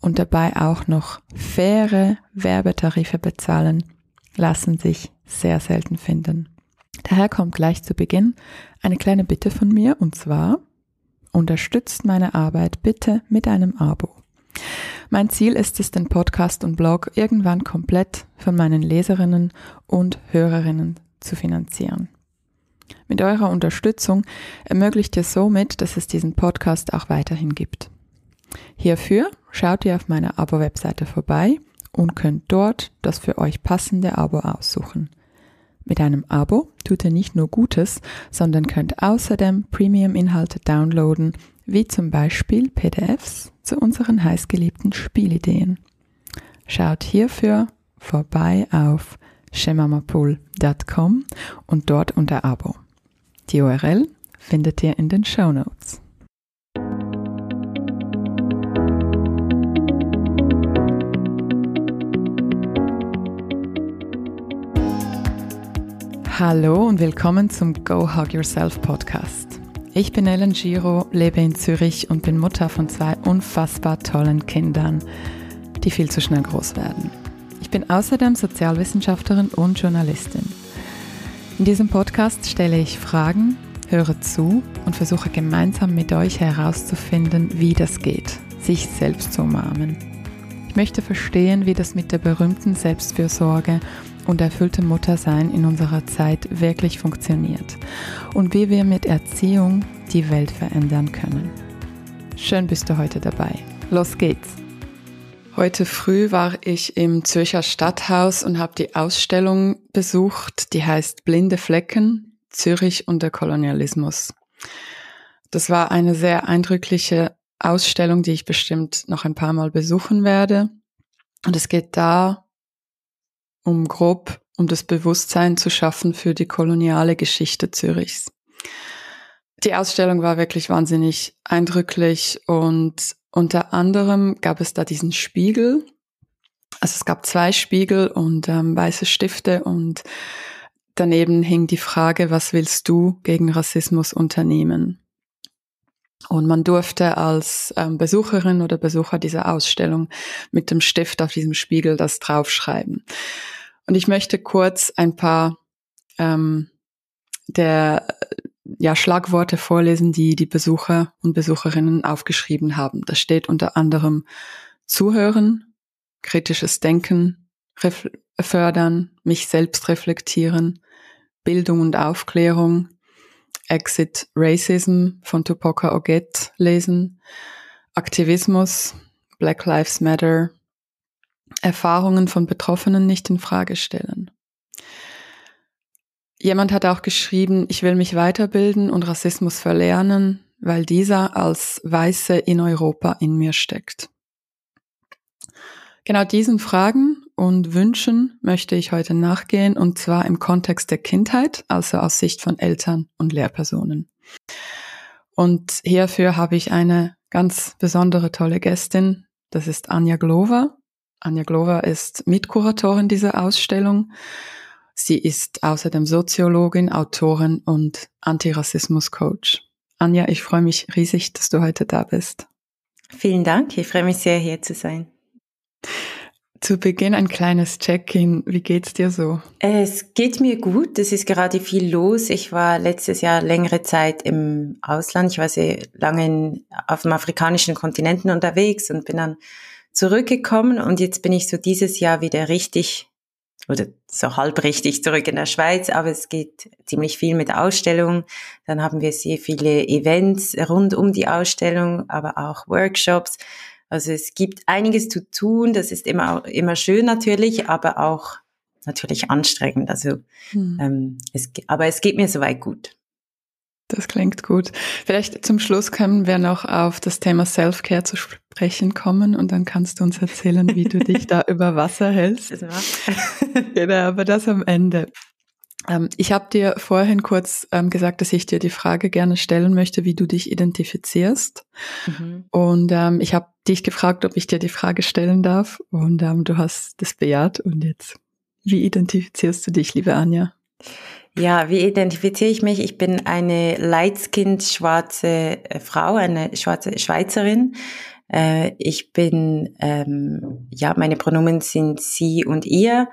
und dabei auch noch faire Werbetarife bezahlen, lassen sich sehr selten finden. Daher kommt gleich zu Beginn eine kleine Bitte von mir und zwar unterstützt meine Arbeit bitte mit einem Abo. Mein Ziel ist es, den Podcast und Blog irgendwann komplett von meinen Leserinnen und Hörerinnen zu finanzieren. Mit eurer Unterstützung ermöglicht ihr somit, dass es diesen Podcast auch weiterhin gibt. Hierfür schaut ihr auf meiner Abo-Webseite vorbei und könnt dort das für euch passende Abo aussuchen. Mit einem Abo tut ihr nicht nur Gutes, sondern könnt außerdem Premium-Inhalte downloaden, wie zum Beispiel PDFs zu unseren heißgeliebten Spielideen. Schaut hierfür vorbei auf shemamapool.com und dort unter Abo. Die URL findet ihr in den Show Notes. Hallo und willkommen zum Go Hug Yourself Podcast. Ich bin Ellen Giro, lebe in Zürich und bin Mutter von zwei unfassbar tollen Kindern, die viel zu schnell groß werden. Ich bin außerdem Sozialwissenschaftlerin und Journalistin. In diesem Podcast stelle ich Fragen, höre zu und versuche gemeinsam mit euch herauszufinden, wie das geht, sich selbst zu umarmen. Ich möchte verstehen, wie das mit der berühmten Selbstfürsorge und erfülltem Muttersein in unserer Zeit wirklich funktioniert und wie wir mit Erziehung die Welt verändern können. Schön bist du heute dabei. Los geht's! Heute früh war ich im Zürcher Stadthaus und habe die Ausstellung besucht, die heißt Blinde Flecken, Zürich und der Kolonialismus. Das war eine sehr eindrückliche Ausstellung, die ich bestimmt noch ein paar Mal besuchen werde. Und es geht da um grob um das Bewusstsein zu schaffen für die koloniale Geschichte Zürichs. Die Ausstellung war wirklich wahnsinnig eindrücklich und unter anderem gab es da diesen Spiegel. Also es gab zwei Spiegel und ähm, weiße Stifte und daneben hing die Frage, was willst du gegen Rassismus unternehmen? Und man durfte als ähm, Besucherin oder Besucher dieser Ausstellung mit dem Stift auf diesem Spiegel das draufschreiben. Und ich möchte kurz ein paar ähm, der ja, Schlagworte vorlesen, die die Besucher und Besucherinnen aufgeschrieben haben. Da steht unter anderem Zuhören, kritisches Denken, fördern, mich selbst reflektieren, Bildung und Aufklärung, Exit Racism von Tupoka Oget lesen, Aktivismus, Black Lives Matter, Erfahrungen von Betroffenen nicht in Frage stellen. Jemand hat auch geschrieben, ich will mich weiterbilden und Rassismus verlernen, weil dieser als Weiße in Europa in mir steckt. Genau diesen Fragen und Wünschen möchte ich heute nachgehen und zwar im Kontext der Kindheit, also aus Sicht von Eltern und Lehrpersonen. Und hierfür habe ich eine ganz besondere tolle Gästin, das ist Anja Glover. Anja Glover ist Mitkuratorin dieser Ausstellung Sie ist außerdem Soziologin, Autorin und Antirassismus-Coach. Anja, ich freue mich riesig, dass du heute da bist. Vielen Dank, ich freue mich sehr, hier zu sein. Zu Beginn ein kleines Check-in. Wie geht's dir so? Es geht mir gut. Es ist gerade viel los. Ich war letztes Jahr längere Zeit im Ausland. Ich war sehr lange auf dem afrikanischen Kontinenten unterwegs und bin dann zurückgekommen und jetzt bin ich so dieses Jahr wieder richtig oder so halb richtig zurück in der Schweiz, aber es geht ziemlich viel mit Ausstellungen. Dann haben wir sehr viele Events rund um die Ausstellung, aber auch Workshops. Also es gibt einiges zu tun. Das ist immer, immer schön natürlich, aber auch natürlich anstrengend. Also, hm. ähm, es, aber es geht mir soweit gut. Das klingt gut. Vielleicht zum Schluss können wir noch auf das Thema Self-Care zu sprechen kommen und dann kannst du uns erzählen, wie du dich da über Wasser hältst. genau, aber das am Ende. Ähm, ich habe dir vorhin kurz ähm, gesagt, dass ich dir die Frage gerne stellen möchte, wie du dich identifizierst. Mhm. Und ähm, ich habe dich gefragt, ob ich dir die Frage stellen darf. Und ähm, du hast das bejaht. Und jetzt, wie identifizierst du dich, liebe Anja? Ja, wie identifiziere ich mich? Ich bin eine light-skinned schwarze äh, Frau, eine schwarze Schweizerin. Äh, ich bin, ähm, ja, meine Pronomen sind sie und ihr.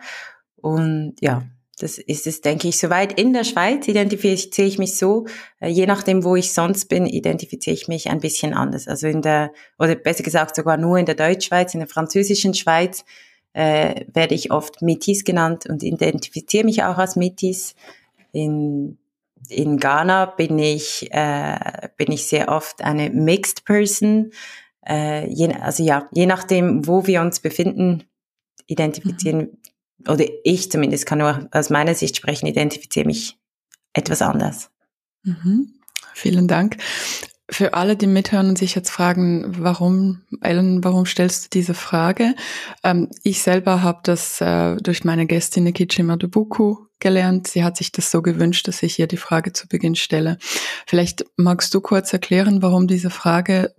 Und ja, das ist es, denke ich, soweit. In der Schweiz identifiziere ich mich so, äh, je nachdem, wo ich sonst bin, identifiziere ich mich ein bisschen anders. Also in der, oder besser gesagt sogar nur in der Deutschschweiz, in der französischen Schweiz äh, werde ich oft Metis genannt und identifiziere mich auch als Metis. In, in Ghana bin ich, äh, bin ich sehr oft eine Mixed Person. Äh, je, also ja, je nachdem, wo wir uns befinden, identifizieren, mhm. oder ich zumindest kann nur aus meiner Sicht sprechen, identifiziere mich etwas anders. Mhm. Vielen Dank. Für alle, die mithören und sich jetzt fragen, warum, Ellen, warum stellst du diese Frage? Ähm, ich selber habe das äh, durch meine Gästin Nikichi Madubuku gelernt. Sie hat sich das so gewünscht, dass ich ihr die Frage zu Beginn stelle. Vielleicht magst du kurz erklären, warum diese Frage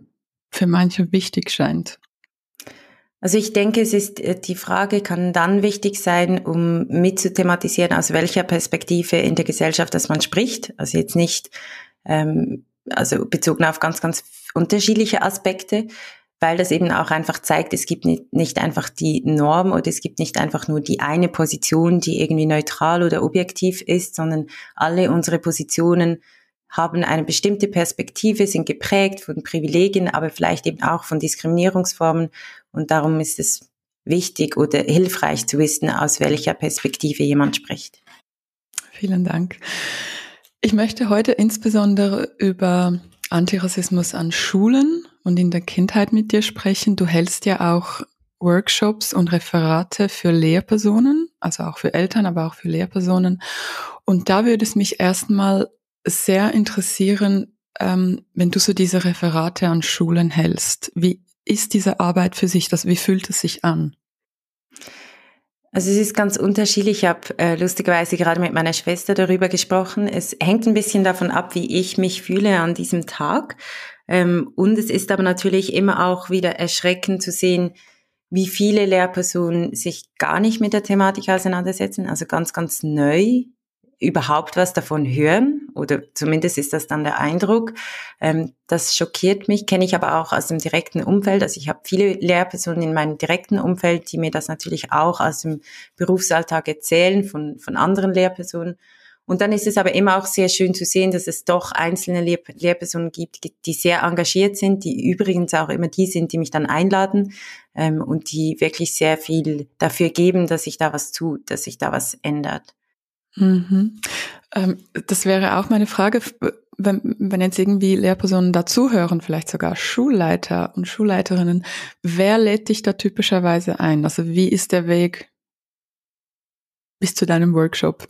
für manche wichtig scheint. Also ich denke, es ist, äh, die Frage kann dann wichtig sein, um mitzuthematisieren, aus welcher Perspektive in der Gesellschaft dass man spricht. Also jetzt nicht, ähm, also bezogen auf ganz, ganz unterschiedliche Aspekte, weil das eben auch einfach zeigt, es gibt nicht, nicht einfach die Norm oder es gibt nicht einfach nur die eine Position, die irgendwie neutral oder objektiv ist, sondern alle unsere Positionen haben eine bestimmte Perspektive, sind geprägt von Privilegien, aber vielleicht eben auch von Diskriminierungsformen. Und darum ist es wichtig oder hilfreich zu wissen, aus welcher Perspektive jemand spricht. Vielen Dank. Ich möchte heute insbesondere über Antirassismus an Schulen und in der Kindheit mit dir sprechen. Du hältst ja auch Workshops und Referate für Lehrpersonen, also auch für Eltern, aber auch für Lehrpersonen. Und da würde es mich erstmal sehr interessieren, ähm, wenn du so diese Referate an Schulen hältst. Wie ist diese Arbeit für sich? Das, wie fühlt es sich an? Also es ist ganz unterschiedlich. Ich habe äh, lustigerweise gerade mit meiner Schwester darüber gesprochen. Es hängt ein bisschen davon ab, wie ich mich fühle an diesem Tag. Ähm, und es ist aber natürlich immer auch wieder erschreckend zu sehen, wie viele Lehrpersonen sich gar nicht mit der Thematik auseinandersetzen, also ganz, ganz neu überhaupt was davon hören oder zumindest ist das dann der Eindruck. Ähm, das schockiert mich, kenne ich aber auch aus dem direkten Umfeld. Also ich habe viele Lehrpersonen in meinem direkten Umfeld, die mir das natürlich auch aus dem Berufsalltag erzählen von, von anderen Lehrpersonen. Und dann ist es aber immer auch sehr schön zu sehen, dass es doch einzelne Lehr Lehrpersonen gibt, die sehr engagiert sind, die übrigens auch immer die sind, die mich dann einladen ähm, und die wirklich sehr viel dafür geben, dass sich da was tut, dass sich da was ändert. Mhm. Ähm, das wäre auch meine Frage, wenn, wenn jetzt irgendwie Lehrpersonen dazuhören, vielleicht sogar Schulleiter und Schulleiterinnen, wer lädt dich da typischerweise ein? Also wie ist der Weg bis zu deinem Workshop?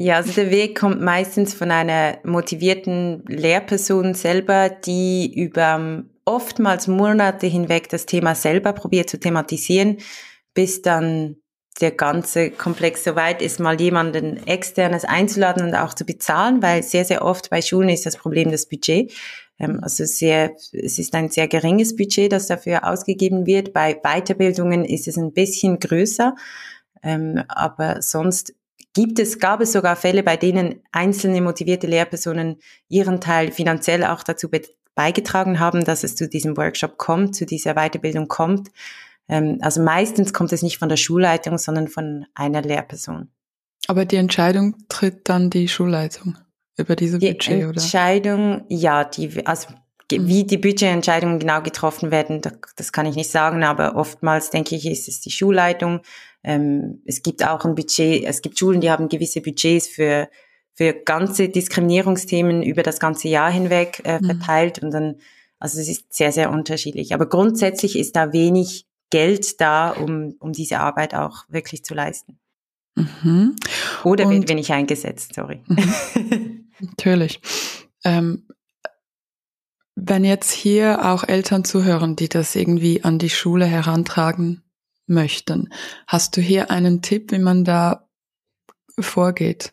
Ja, also der Weg kommt meistens von einer motivierten Lehrperson selber, die über oftmals Monate hinweg das Thema selber probiert zu thematisieren, bis dann der ganze Komplex so weit ist, mal jemanden externes einzuladen und auch zu bezahlen, weil sehr, sehr oft bei Schulen ist das Problem das Budget. Ähm, also sehr, es ist ein sehr geringes Budget, das dafür ausgegeben wird. Bei Weiterbildungen ist es ein bisschen größer. Ähm, aber sonst gibt es, gab es sogar Fälle, bei denen einzelne motivierte Lehrpersonen ihren Teil finanziell auch dazu beigetragen haben, dass es zu diesem Workshop kommt, zu dieser Weiterbildung kommt. Ähm, also meistens kommt es nicht von der Schulleitung, sondern von einer Lehrperson. Aber die Entscheidung tritt dann die Schulleitung über diese die Budget, oder? Die Entscheidung, ja, die, also mhm. wie die Budgetentscheidungen genau getroffen werden, das kann ich nicht sagen, aber oftmals denke ich, ist es die Schulleitung, ähm, es gibt auch ein Budget, es gibt Schulen, die haben gewisse Budgets für, für ganze Diskriminierungsthemen über das ganze Jahr hinweg äh, mhm. verteilt mhm. und dann, also es ist sehr, sehr unterschiedlich. Aber grundsätzlich ist da wenig Geld da, um, um diese Arbeit auch wirklich zu leisten. Mhm. Oder und, wird wenig eingesetzt, sorry. Mhm. Natürlich. Ähm, wenn jetzt hier auch Eltern zuhören, die das irgendwie an die Schule herantragen möchten, hast du hier einen Tipp, wie man da vorgeht?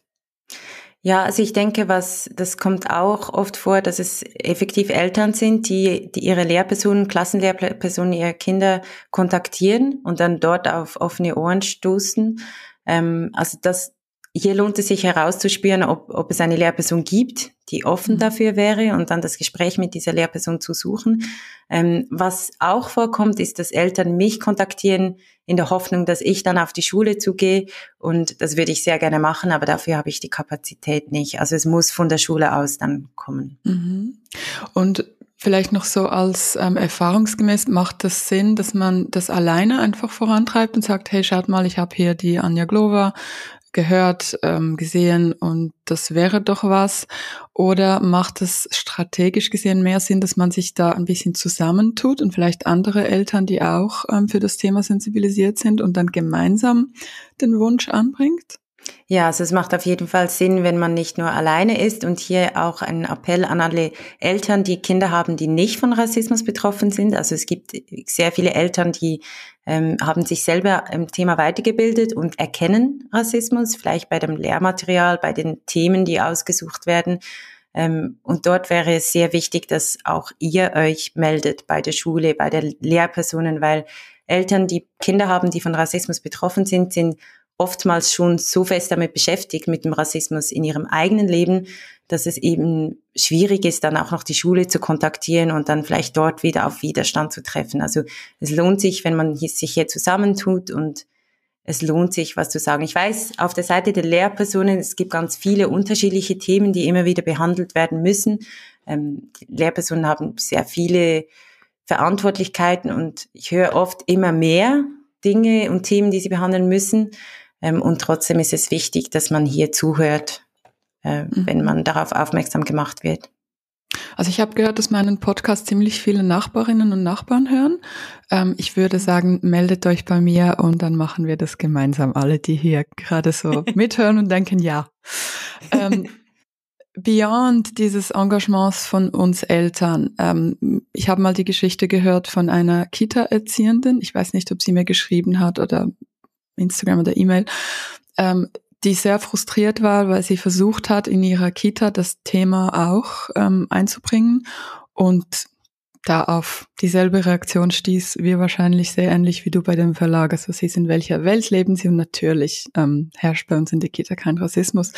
Ja, also ich denke, was das kommt auch oft vor, dass es effektiv Eltern sind, die, die ihre Lehrpersonen, Klassenlehrpersonen, ihre Kinder kontaktieren und dann dort auf offene Ohren stoßen. Ähm, also das, hier lohnt es sich herauszuspüren, ob, ob es eine Lehrperson gibt, die offen mhm. dafür wäre und dann das Gespräch mit dieser Lehrperson zu suchen. Ähm, was auch vorkommt, ist, dass Eltern mich kontaktieren in der Hoffnung, dass ich dann auf die Schule zugehe und das würde ich sehr gerne machen, aber dafür habe ich die Kapazität nicht. Also es muss von der Schule aus dann kommen. Mhm. Und Vielleicht noch so als ähm, erfahrungsgemäß macht das Sinn, dass man das alleine einfach vorantreibt und sagt, hey, schaut mal, ich habe hier die Anja Glova, gehört, ähm, gesehen und das wäre doch was? Oder macht es strategisch gesehen mehr Sinn, dass man sich da ein bisschen zusammentut und vielleicht andere Eltern, die auch ähm, für das Thema sensibilisiert sind und dann gemeinsam den Wunsch anbringt? Ja, also es macht auf jeden Fall Sinn, wenn man nicht nur alleine ist und hier auch ein Appell an alle Eltern, die Kinder haben, die nicht von Rassismus betroffen sind. Also es gibt sehr viele Eltern, die ähm, haben sich selber im Thema weitergebildet und erkennen Rassismus, vielleicht bei dem Lehrmaterial, bei den Themen, die ausgesucht werden. Ähm, und dort wäre es sehr wichtig, dass auch ihr euch meldet bei der Schule, bei der Lehrpersonen, weil Eltern, die Kinder haben, die von Rassismus betroffen sind, sind oftmals schon so fest damit beschäftigt, mit dem Rassismus in ihrem eigenen Leben, dass es eben schwierig ist, dann auch noch die Schule zu kontaktieren und dann vielleicht dort wieder auf Widerstand zu treffen. Also es lohnt sich, wenn man sich hier zusammentut und es lohnt sich, was zu sagen. Ich weiß, auf der Seite der Lehrpersonen, es gibt ganz viele unterschiedliche Themen, die immer wieder behandelt werden müssen. Ähm, Lehrpersonen haben sehr viele Verantwortlichkeiten und ich höre oft immer mehr Dinge und Themen, die sie behandeln müssen. Ähm, und trotzdem ist es wichtig, dass man hier zuhört, äh, mhm. wenn man darauf aufmerksam gemacht wird. Also ich habe gehört, dass meinen Podcast ziemlich viele Nachbarinnen und Nachbarn hören. Ähm, ich würde sagen, meldet euch bei mir und dann machen wir das gemeinsam. Alle, die hier gerade so mithören und denken, ja. Ähm, beyond dieses Engagements von uns Eltern, ähm, ich habe mal die Geschichte gehört von einer Kita-Erziehenden. Ich weiß nicht, ob sie mir geschrieben hat oder Instagram oder E-Mail, ähm, die sehr frustriert war, weil sie versucht hat, in ihrer Kita das Thema auch ähm, einzubringen und da auf dieselbe Reaktion stieß, wir wahrscheinlich sehr ähnlich wie du bei dem Verlag. Also sie ist in welcher Welt leben sie und natürlich ähm, herrscht bei uns in der Kita kein Rassismus.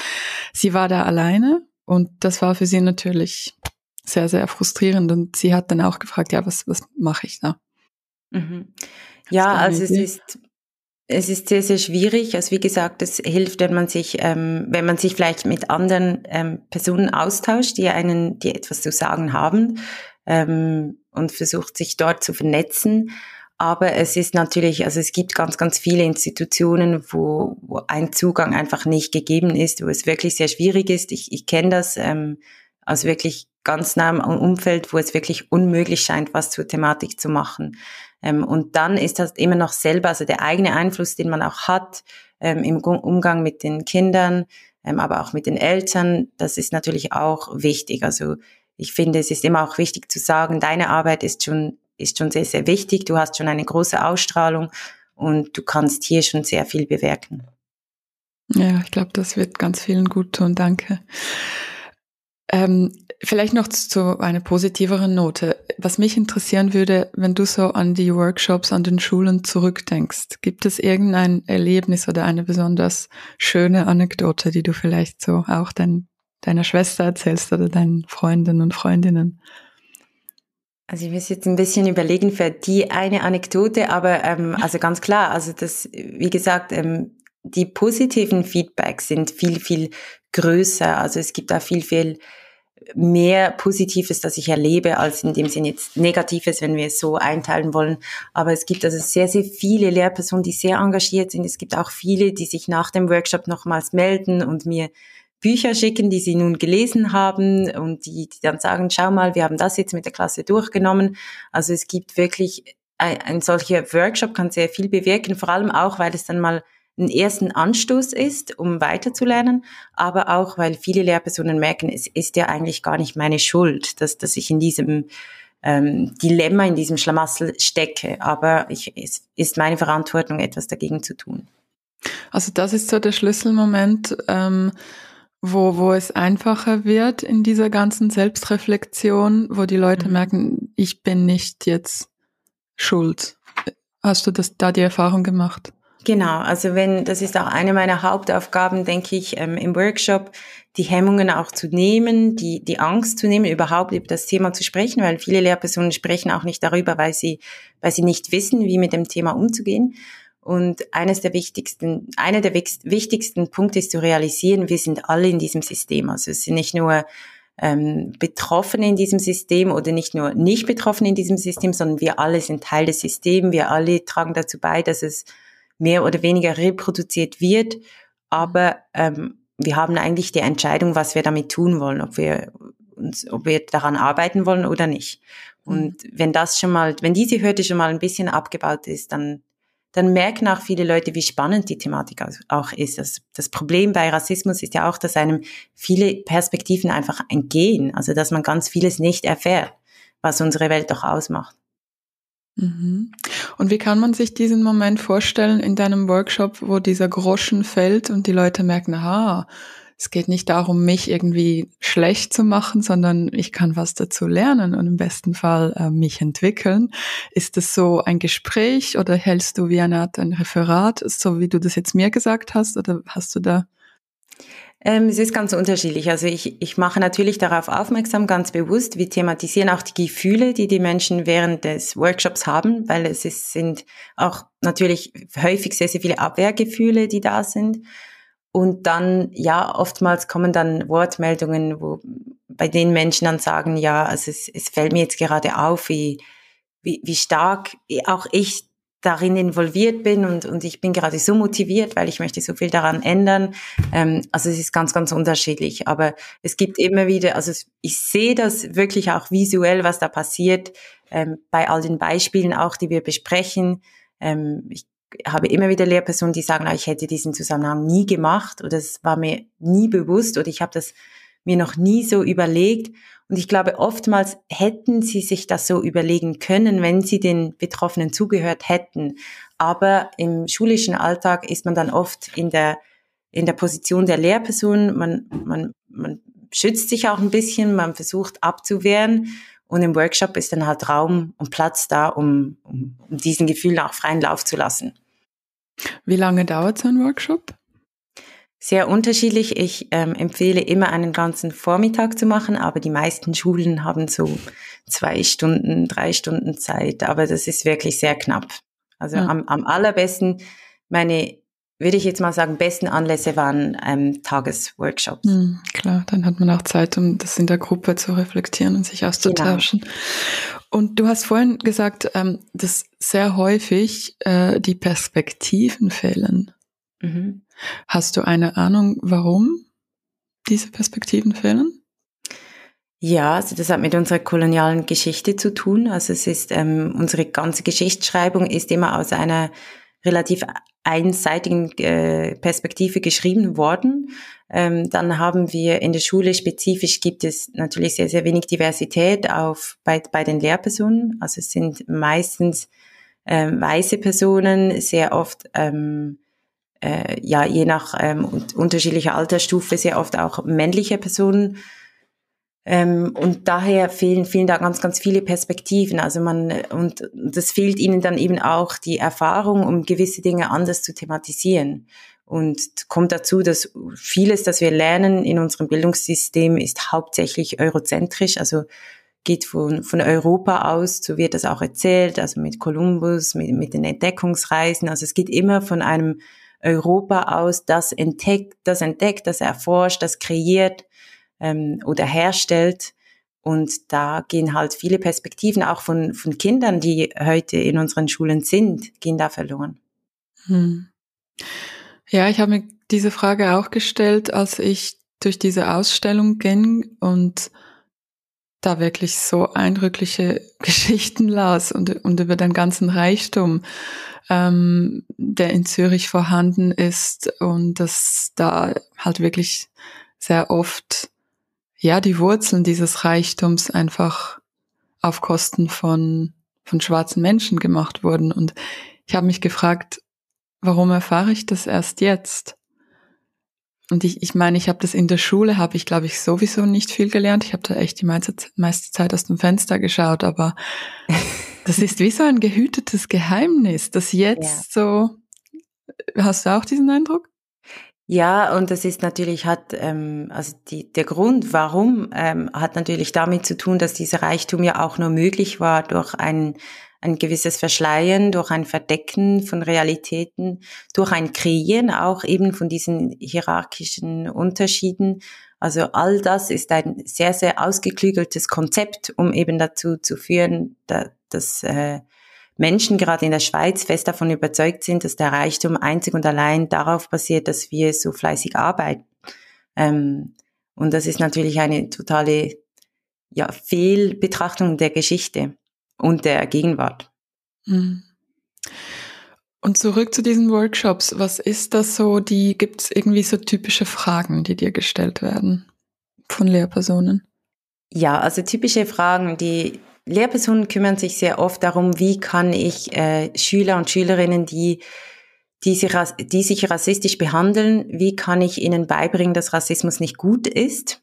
Sie war da alleine und das war für sie natürlich sehr, sehr frustrierend und sie hat dann auch gefragt, ja, was, was mache ich da? Mhm. Ja, also es ist es ist sehr, sehr schwierig. Also wie gesagt, es hilft, wenn man sich, ähm, wenn man sich vielleicht mit anderen ähm, Personen austauscht, die einen, die etwas zu sagen haben ähm, und versucht, sich dort zu vernetzen. Aber es ist natürlich, also es gibt ganz, ganz viele Institutionen, wo, wo ein Zugang einfach nicht gegeben ist, wo es wirklich sehr schwierig ist. Ich, ich kenne das ähm, aus wirklich ganz nahem Umfeld, wo es wirklich unmöglich scheint, was zur Thematik zu machen. Ähm, und dann ist das immer noch selber, also der eigene Einfluss, den man auch hat ähm, im Umgang mit den Kindern, ähm, aber auch mit den Eltern, das ist natürlich auch wichtig. Also ich finde, es ist immer auch wichtig zu sagen, deine Arbeit ist schon, ist schon sehr, sehr wichtig. Du hast schon eine große Ausstrahlung und du kannst hier schon sehr viel bewirken. Ja, ich glaube, das wird ganz vielen gut tun. Danke. Ähm, vielleicht noch zu einer positiveren Note. Was mich interessieren würde, wenn du so an die Workshops an den Schulen zurückdenkst, gibt es irgendein Erlebnis oder eine besonders schöne Anekdote, die du vielleicht so auch dein, deiner Schwester erzählst oder deinen Freundinnen und Freundinnen? Also ich muss jetzt ein bisschen überlegen für die eine Anekdote, aber ähm, also ganz klar, also das, wie gesagt, ähm, die positiven Feedbacks sind viel, viel größer. Also es gibt da viel, viel mehr Positives, das ich erlebe, als in dem Sinne jetzt Negatives, wenn wir es so einteilen wollen. Aber es gibt also sehr, sehr viele Lehrpersonen, die sehr engagiert sind. Es gibt auch viele, die sich nach dem Workshop nochmals melden und mir Bücher schicken, die sie nun gelesen haben und die, die dann sagen, schau mal, wir haben das jetzt mit der Klasse durchgenommen. Also es gibt wirklich, ein, ein solcher Workshop kann sehr viel bewirken, vor allem auch, weil es dann mal ein ersten Anstoß ist, um weiterzulernen, aber auch, weil viele Lehrpersonen merken, es ist ja eigentlich gar nicht meine Schuld, dass, dass ich in diesem ähm, Dilemma, in diesem Schlamassel stecke. Aber ich, es ist meine Verantwortung, etwas dagegen zu tun. Also das ist so der Schlüsselmoment, ähm, wo, wo es einfacher wird in dieser ganzen Selbstreflexion, wo die Leute mhm. merken, ich bin nicht jetzt schuld. Hast du das da die Erfahrung gemacht? Genau, also wenn, das ist auch eine meiner Hauptaufgaben, denke ich, ähm, im Workshop, die Hemmungen auch zu nehmen, die, die Angst zu nehmen, überhaupt über das Thema zu sprechen, weil viele Lehrpersonen sprechen auch nicht darüber, weil sie, weil sie nicht wissen, wie mit dem Thema umzugehen. Und eines der wichtigsten, einer der wichtigsten Punkte ist zu realisieren, wir sind alle in diesem System. Also es sind nicht nur ähm, Betroffene in diesem System oder nicht nur nicht Betroffene in diesem System, sondern wir alle sind Teil des Systems. Wir alle tragen dazu bei, dass es mehr oder weniger reproduziert wird. Aber ähm, wir haben eigentlich die Entscheidung, was wir damit tun wollen, ob wir uns, ob wir daran arbeiten wollen oder nicht. Und mhm. wenn das schon mal, wenn diese Hürde schon mal ein bisschen abgebaut ist, dann dann merken auch viele Leute, wie spannend die Thematik auch ist. Das, das Problem bei Rassismus ist ja auch, dass einem viele Perspektiven einfach entgehen, also dass man ganz vieles nicht erfährt, was unsere Welt doch ausmacht. Mhm. Und wie kann man sich diesen Moment vorstellen in deinem Workshop, wo dieser Groschen fällt und die Leute merken, aha, es geht nicht darum, mich irgendwie schlecht zu machen, sondern ich kann was dazu lernen und im besten Fall äh, mich entwickeln. Ist das so ein Gespräch oder hältst du wie eine Art ein Referat, so wie du das jetzt mir gesagt hast, oder hast du da ähm, es ist ganz unterschiedlich. Also ich, ich mache natürlich darauf aufmerksam, ganz bewusst. Wir thematisieren auch die Gefühle, die die Menschen während des Workshops haben, weil es ist, sind auch natürlich häufig sehr, sehr viele Abwehrgefühle, die da sind. Und dann, ja, oftmals kommen dann Wortmeldungen, wo bei den Menschen dann sagen, ja, also es, es fällt mir jetzt gerade auf, wie, wie, wie stark auch ich darin involviert bin und, und ich bin gerade so motiviert, weil ich möchte so viel daran ändern. Ähm, also es ist ganz, ganz unterschiedlich. Aber es gibt immer wieder, also ich sehe das wirklich auch visuell, was da passiert, ähm, bei all den Beispielen auch, die wir besprechen. Ähm, ich habe immer wieder Lehrpersonen, die sagen, ah, ich hätte diesen Zusammenhang nie gemacht oder es war mir nie bewusst oder ich habe das mir noch nie so überlegt. Und ich glaube, oftmals hätten sie sich das so überlegen können, wenn sie den Betroffenen zugehört hätten. Aber im schulischen Alltag ist man dann oft in der, in der Position der Lehrperson. Man, man, man schützt sich auch ein bisschen, man versucht abzuwehren. Und im Workshop ist dann halt Raum und Platz da, um, um, diesen Gefühlen auch freien Lauf zu lassen. Wie lange dauert so ein Workshop? Sehr unterschiedlich. Ich ähm, empfehle immer einen ganzen Vormittag zu machen, aber die meisten Schulen haben so zwei Stunden, drei Stunden Zeit. Aber das ist wirklich sehr knapp. Also ja. am, am allerbesten, meine, würde ich jetzt mal sagen, besten Anlässe waren ähm, Tagesworkshops. Mhm, klar, dann hat man auch Zeit, um das in der Gruppe zu reflektieren und sich auszutauschen. Genau. Und du hast vorhin gesagt, ähm, dass sehr häufig äh, die Perspektiven fehlen. Mhm. Hast du eine Ahnung, warum diese Perspektiven fehlen? Ja, also das hat mit unserer kolonialen Geschichte zu tun. Also es ist ähm, unsere ganze Geschichtsschreibung ist immer aus einer relativ einseitigen äh, Perspektive geschrieben worden. Ähm, dann haben wir in der Schule spezifisch gibt es natürlich sehr, sehr wenig Diversität auf, bei, bei den Lehrpersonen. Also es sind meistens ähm, weiße Personen, sehr oft ähm, äh, ja je nach ähm, unterschiedlicher Altersstufe sehr oft auch männliche Personen. Ähm, und daher fehlen, fehlen da ganz, ganz viele Perspektiven. Also man, und das fehlt ihnen dann eben auch die Erfahrung, um gewisse Dinge anders zu thematisieren. Und kommt dazu, dass vieles, das wir lernen in unserem Bildungssystem, ist hauptsächlich eurozentrisch, also geht von, von Europa aus, so wird das auch erzählt, also mit Kolumbus, mit, mit den Entdeckungsreisen. Also es geht immer von einem Europa aus, das entdeckt, das entdeckt, das erforscht, das kreiert ähm, oder herstellt. Und da gehen halt viele Perspektiven auch von, von Kindern, die heute in unseren Schulen sind, gehen da verloren. Hm. Ja, ich habe mir diese Frage auch gestellt, als ich durch diese Ausstellung ging und da wirklich so eindrückliche Geschichten las und, und über den ganzen Reichtum, ähm, der in Zürich vorhanden ist und dass da halt wirklich sehr oft ja die Wurzeln dieses Reichtums einfach auf Kosten von von schwarzen Menschen gemacht wurden und ich habe mich gefragt, warum erfahre ich das erst jetzt? Und ich, ich meine, ich habe das in der Schule, habe ich, glaube ich, sowieso nicht viel gelernt. Ich habe da echt die meiste, meiste Zeit aus dem Fenster geschaut, aber das ist wie so ein gehütetes Geheimnis, das jetzt ja. so. Hast du auch diesen Eindruck? Ja, und das ist natürlich hat ähm, also die, der Grund, warum ähm, hat natürlich damit zu tun, dass dieser Reichtum ja auch nur möglich war durch ein ein gewisses Verschleiern, durch ein Verdecken von Realitäten, durch ein Kreieren auch eben von diesen hierarchischen Unterschieden. Also all das ist ein sehr, sehr ausgeklügeltes Konzept, um eben dazu zu führen, dass äh, Menschen gerade in der Schweiz fest davon überzeugt sind, dass der Reichtum einzig und allein darauf basiert, dass wir so fleißig arbeiten. Ähm, und das ist natürlich eine totale ja, Fehlbetrachtung der Geschichte und der Gegenwart. Mhm. Und zurück zu diesen Workshops. Was ist das so? Die gibt es irgendwie so typische Fragen, die dir gestellt werden von Lehrpersonen? Ja, also typische Fragen, die Lehrpersonen kümmern sich sehr oft darum, wie kann ich äh, Schüler und Schülerinnen, die die sich, die sich rassistisch behandeln, wie kann ich ihnen beibringen, dass Rassismus nicht gut ist?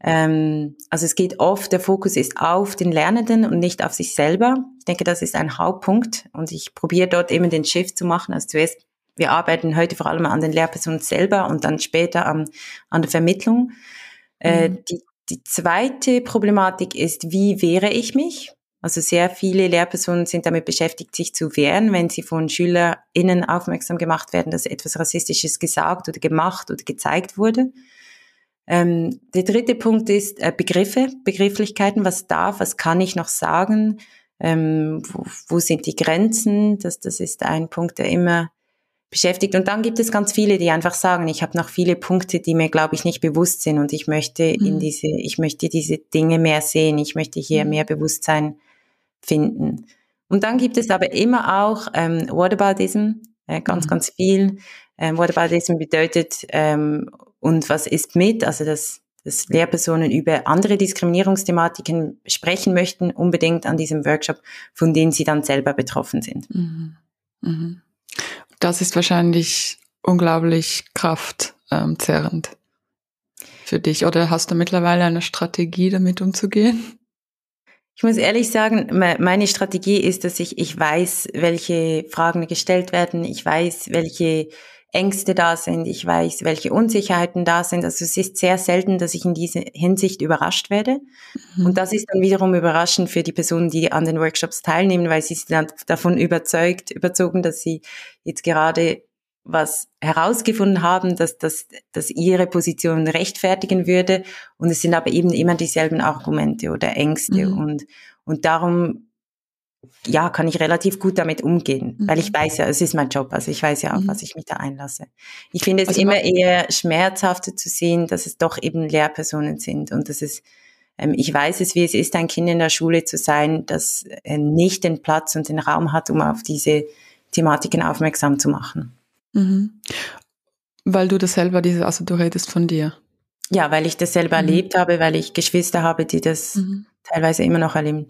Ähm, also es geht oft, der Fokus ist auf den Lernenden und nicht auf sich selber. Ich denke, das ist ein Hauptpunkt und ich probiere dort eben den Shift zu machen. Also zuerst, wir arbeiten heute vor allem an den Lehrpersonen selber und dann später an, an der Vermittlung. Äh, mhm. die, die zweite Problematik ist, wie wehre ich mich? Also sehr viele Lehrpersonen sind damit beschäftigt, sich zu wehren, wenn sie von SchülerInnen aufmerksam gemacht werden, dass etwas Rassistisches gesagt oder gemacht oder gezeigt wurde. Ähm, der dritte Punkt ist äh, Begriffe, Begrifflichkeiten. Was darf, was kann ich noch sagen? Ähm, wo, wo sind die Grenzen? Das, das ist ein Punkt, der immer beschäftigt. Und dann gibt es ganz viele, die einfach sagen, ich habe noch viele Punkte, die mir, glaube ich, nicht bewusst sind und ich möchte mhm. in diese, ich möchte diese Dinge mehr sehen, ich möchte hier mhm. mehr Bewusstsein finden. Und dann gibt es aber immer auch ähm, Whataboutism, äh, ganz, mhm. ganz viel. Ähm, Whataboutism bedeutet ähm, und was ist mit, also dass, dass Lehrpersonen über andere Diskriminierungsthematiken sprechen möchten, unbedingt an diesem Workshop, von denen sie dann selber betroffen sind. Mhm. Mhm. Das ist wahrscheinlich unglaublich kraftzerrend für dich. Oder hast du mittlerweile eine Strategie, damit umzugehen? Ich muss ehrlich sagen, meine Strategie ist, dass ich, ich weiß, welche Fragen gestellt werden. Ich weiß, welche Ängste da sind, ich weiß, welche Unsicherheiten da sind. Also es ist sehr selten, dass ich in dieser Hinsicht überrascht werde. Mhm. Und das ist dann wiederum überraschend für die Personen, die an den Workshops teilnehmen, weil sie sind dann davon überzeugt, überzogen, dass sie jetzt gerade was herausgefunden haben, dass, dass, dass ihre Position rechtfertigen würde. Und es sind aber eben immer dieselben Argumente oder Ängste. Mhm. Und, und darum ja, kann ich relativ gut damit umgehen, mhm. weil ich mhm. weiß ja, es ist mein Job, also ich weiß ja, auf mhm. was ich mich da einlasse. Ich finde es also immer eher schmerzhafter zu sehen, dass es doch eben Lehrpersonen sind und dass es, ähm, ich weiß es, wie es ist, ein Kind in der Schule zu sein, das äh, nicht den Platz und den Raum hat, um auf diese Thematiken aufmerksam zu machen. Mhm. Weil du das selber, diese, also du redest von dir. Ja, weil ich das selber mhm. erlebt habe, weil ich Geschwister habe, die das mhm. teilweise immer noch erleben.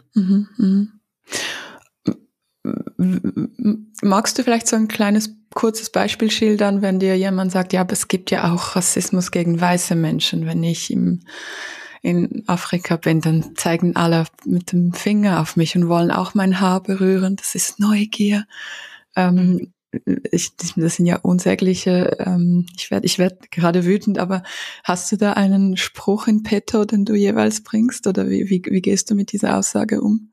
Magst du vielleicht so ein kleines, kurzes Beispiel schildern, wenn dir jemand sagt, ja, aber es gibt ja auch Rassismus gegen weiße Menschen. Wenn ich im, in Afrika bin, dann zeigen alle mit dem Finger auf mich und wollen auch mein Haar berühren. Das ist Neugier. Ähm, mhm. ich, das sind ja unsägliche, ähm, ich werde ich werd gerade wütend, aber hast du da einen Spruch in petto, den du jeweils bringst oder wie, wie, wie gehst du mit dieser Aussage um?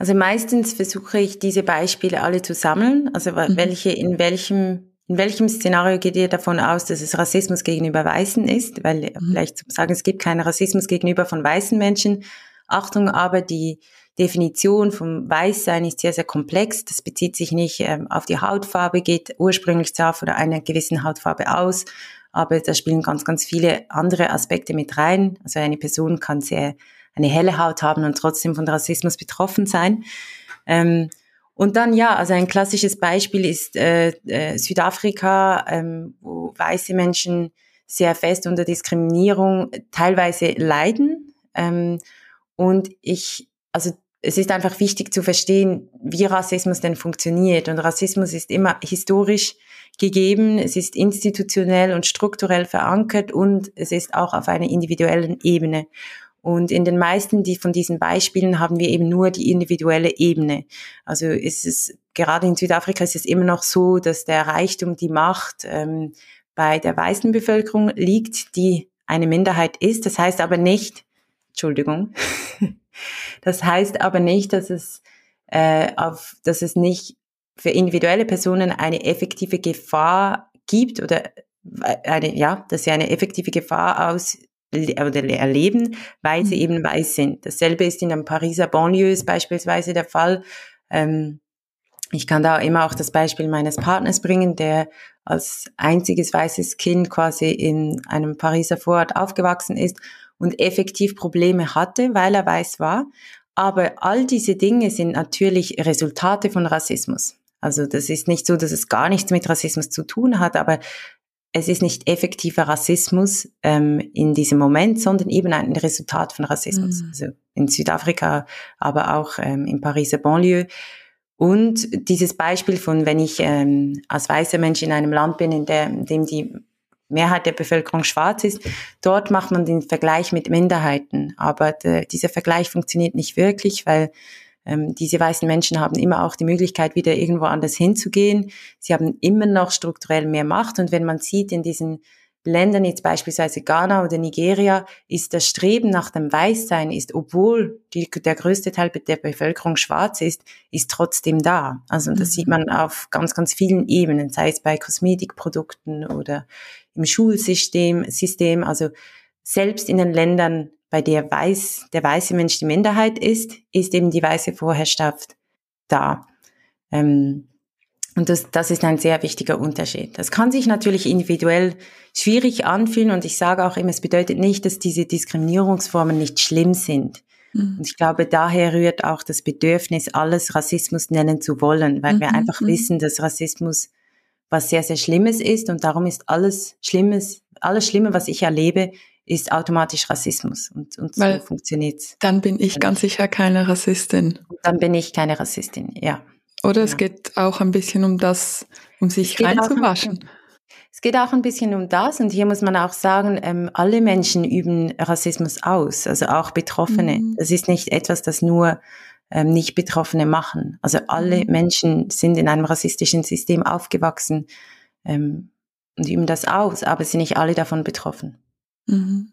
Also meistens versuche ich diese Beispiele alle zu sammeln. Also mhm. welche, in welchem, in welchem Szenario geht ihr davon aus, dass es Rassismus gegenüber Weißen ist? Weil mhm. vielleicht zu sagen, es gibt keinen Rassismus gegenüber von weißen Menschen. Achtung, aber die Definition vom Weißsein ist sehr, sehr komplex. Das bezieht sich nicht ähm, auf die Hautfarbe, geht ursprünglich zwar von einer gewissen Hautfarbe aus, aber da spielen ganz, ganz viele andere Aspekte mit rein. Also eine Person kann sehr eine helle Haut haben und trotzdem von Rassismus betroffen sein. Ähm, und dann ja, also ein klassisches Beispiel ist äh, äh, Südafrika, ähm, wo weiße Menschen sehr fest unter Diskriminierung teilweise leiden. Ähm, und ich, also es ist einfach wichtig zu verstehen, wie Rassismus denn funktioniert. Und Rassismus ist immer historisch gegeben, es ist institutionell und strukturell verankert und es ist auch auf einer individuellen Ebene. Und in den meisten die von diesen Beispielen haben wir eben nur die individuelle Ebene. Also ist es gerade in Südafrika ist es immer noch so, dass der Reichtum, die Macht ähm, bei der weißen Bevölkerung liegt, die eine Minderheit ist. Das heißt aber nicht, Entschuldigung, das heißt aber nicht, dass es äh, auf, dass es nicht für individuelle Personen eine effektive Gefahr gibt oder äh, eine, ja, dass sie eine effektive Gefahr aus oder erleben, weil sie mhm. eben weiß sind. Dasselbe ist in den Pariser Banlieues beispielsweise der Fall. Ähm, ich kann da immer auch das Beispiel meines Partners bringen, der als einziges weißes Kind quasi in einem Pariser Vorort aufgewachsen ist und effektiv Probleme hatte, weil er weiß war. Aber all diese Dinge sind natürlich Resultate von Rassismus. Also das ist nicht so, dass es gar nichts mit Rassismus zu tun hat, aber es ist nicht effektiver Rassismus ähm, in diesem Moment, sondern eben ein Resultat von Rassismus. Mhm. Also in Südafrika, aber auch ähm, im Pariser Banlieue. Und dieses Beispiel von, wenn ich ähm, als weißer Mensch in einem Land bin, in, der, in dem die Mehrheit der Bevölkerung schwarz ist, dort macht man den Vergleich mit Minderheiten. Aber de, dieser Vergleich funktioniert nicht wirklich, weil ähm, diese weißen Menschen haben immer auch die Möglichkeit, wieder irgendwo anders hinzugehen. Sie haben immer noch strukturell mehr Macht. Und wenn man sieht in diesen Ländern, jetzt beispielsweise Ghana oder Nigeria, ist das Streben nach dem Weißsein, ist, obwohl die, der größte Teil der Bevölkerung schwarz ist, ist trotzdem da. Also das mhm. sieht man auf ganz, ganz vielen Ebenen, sei es bei Kosmetikprodukten oder im Schulsystem, System. Also selbst in den Ländern, bei der weiß, der weiße Mensch die Minderheit ist, ist eben die weiße Vorherrschaft da. Ähm, und das, das ist ein sehr wichtiger Unterschied. Das kann sich natürlich individuell schwierig anfühlen und ich sage auch immer, es bedeutet nicht, dass diese Diskriminierungsformen nicht schlimm sind. Mhm. Und ich glaube, daher rührt auch das Bedürfnis, alles Rassismus nennen zu wollen, weil mhm. wir einfach mhm. wissen, dass Rassismus was sehr, sehr Schlimmes ist und darum ist alles Schlimmes, alles Schlimme, was ich erlebe, ist automatisch Rassismus und, und so funktioniert's. Dann bin ich ganz sicher keine Rassistin. Dann bin ich keine Rassistin, ja. Oder es geht auch ein bisschen um das, um sich reinzuwaschen. Es geht auch ein bisschen um das und hier muss man auch sagen, ähm, alle Menschen üben Rassismus aus, also auch Betroffene. Mhm. Das ist nicht etwas, das nur ähm, nicht Betroffene machen. Also alle mhm. Menschen sind in einem rassistischen System aufgewachsen ähm, und üben das aus, aber sind nicht alle davon betroffen. Mhm.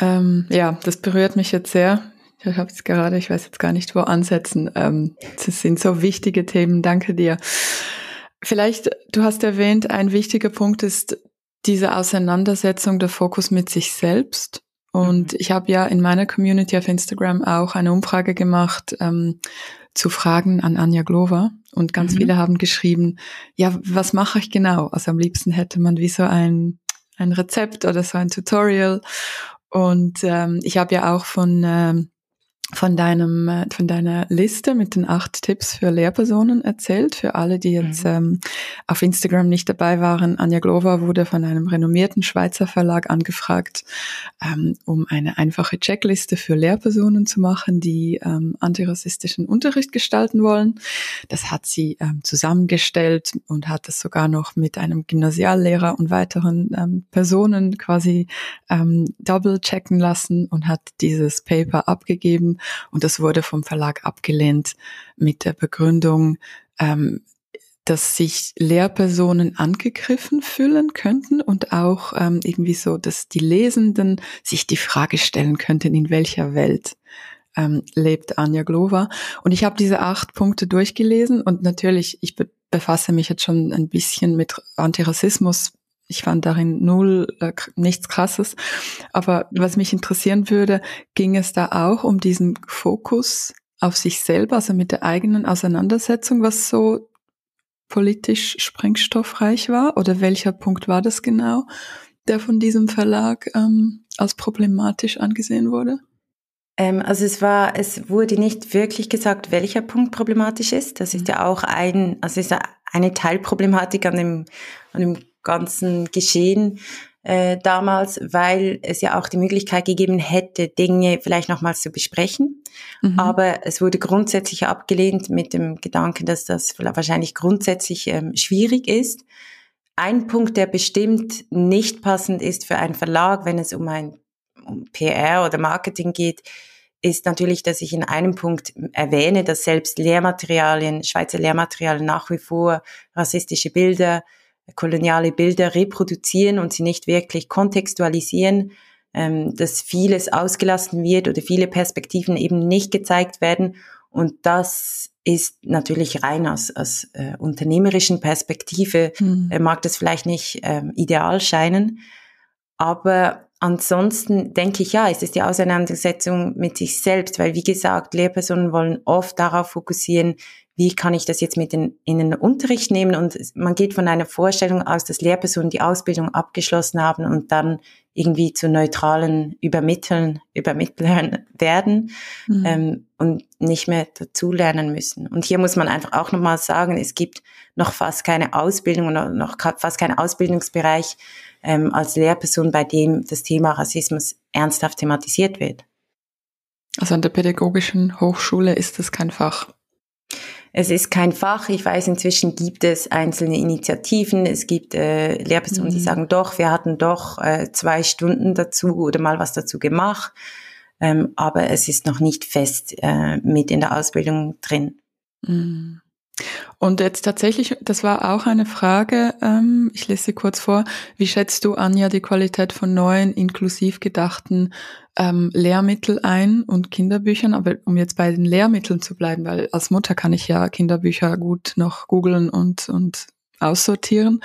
Ähm, ja, das berührt mich jetzt sehr. Ich habe es gerade, ich weiß jetzt gar nicht, wo ansetzen. Ähm, das sind so wichtige Themen. Danke dir. Vielleicht, du hast erwähnt, ein wichtiger Punkt ist diese Auseinandersetzung, der Fokus mit sich selbst. Und mhm. ich habe ja in meiner Community auf Instagram auch eine Umfrage gemacht ähm, zu Fragen an Anja Glover. Und ganz mhm. viele haben geschrieben, ja, was mache ich genau? Also am liebsten hätte man wie so ein, ein Rezept oder so ein Tutorial. Und ähm, ich habe ja auch von ähm, von deinem, äh, von deiner Liste mit den acht Tipps für Lehrpersonen erzählt. Für alle, die jetzt mhm. ähm, auf Instagram nicht dabei waren, Anja Glover wurde von einem renommierten Schweizer Verlag angefragt, ähm, um eine einfache Checkliste für Lehrpersonen zu machen, die ähm, antirassistischen Unterricht gestalten wollen. Das hat sie ähm, zusammengestellt und hat es sogar noch mit einem Gymnasiallehrer und weiteren ähm, Personen quasi ähm, double checken lassen und hat dieses Paper abgegeben und das wurde vom Verlag abgelehnt mit der Begründung, ähm, dass sich Lehrpersonen angegriffen fühlen könnten und auch ähm, irgendwie so, dass die Lesenden sich die Frage stellen könnten, in welcher Welt ähm, lebt Anja Glover. Und ich habe diese acht Punkte durchgelesen und natürlich, ich be befasse mich jetzt schon ein bisschen mit Antirassismus ich fand darin null äh, nichts Krasses. Aber was mich interessieren würde, ging es da auch um diesen Fokus auf sich selber, also mit der eigenen Auseinandersetzung, was so politisch sprengstoffreich war? Oder welcher Punkt war das genau, der von diesem Verlag ähm, als problematisch angesehen wurde? Ähm, also es war, es wurde nicht wirklich gesagt, welcher Punkt problematisch ist. Das ist mhm. ja auch ein, also ist eine Teilproblematik an dem, an dem ganzen Geschehen äh, damals, weil es ja auch die Möglichkeit gegeben hätte, Dinge vielleicht nochmals zu besprechen. Mhm. Aber es wurde grundsätzlich abgelehnt mit dem Gedanken, dass das wahrscheinlich grundsätzlich ähm, schwierig ist. Ein Punkt, der bestimmt nicht passend ist für einen Verlag, wenn es um ein um PR oder Marketing geht, ist natürlich, dass ich in einem Punkt erwähne, dass selbst Lehrmaterialien, Schweizer Lehrmaterialien nach wie vor rassistische Bilder, koloniale Bilder reproduzieren und sie nicht wirklich kontextualisieren, ähm, dass vieles ausgelassen wird oder viele Perspektiven eben nicht gezeigt werden. Und das ist natürlich rein aus, aus äh, unternehmerischen Perspektive, mhm. äh, mag das vielleicht nicht äh, ideal scheinen, aber ansonsten denke ich, ja, es ist die Auseinandersetzung mit sich selbst, weil wie gesagt, Lehrpersonen wollen oft darauf fokussieren, wie kann ich das jetzt mit in, in den Unterricht nehmen und man geht von einer Vorstellung aus, dass Lehrpersonen die Ausbildung abgeschlossen haben und dann irgendwie zu neutralen Übermitteln, Übermittlern werden mhm. ähm, und nicht mehr dazulernen müssen. Und hier muss man einfach auch nochmal sagen, es gibt noch fast keine Ausbildung und noch fast keinen Ausbildungsbereich, ähm, als Lehrperson, bei dem das Thema Rassismus ernsthaft thematisiert wird. Also an der pädagogischen Hochschule ist das kein Fach. Es ist kein Fach. Ich weiß, inzwischen gibt es einzelne Initiativen. Es gibt äh, Lehrpersonen, mhm. die sagen, doch, wir hatten doch äh, zwei Stunden dazu oder mal was dazu gemacht. Ähm, aber es ist noch nicht fest äh, mit in der Ausbildung drin. Mhm. Und jetzt tatsächlich, das war auch eine Frage, ähm, ich lese sie kurz vor. Wie schätzt du, Anja, die Qualität von neuen, inklusiv gedachten ähm, Lehrmittel ein und Kinderbüchern? Aber um jetzt bei den Lehrmitteln zu bleiben, weil als Mutter kann ich ja Kinderbücher gut noch googeln und, und aussortieren.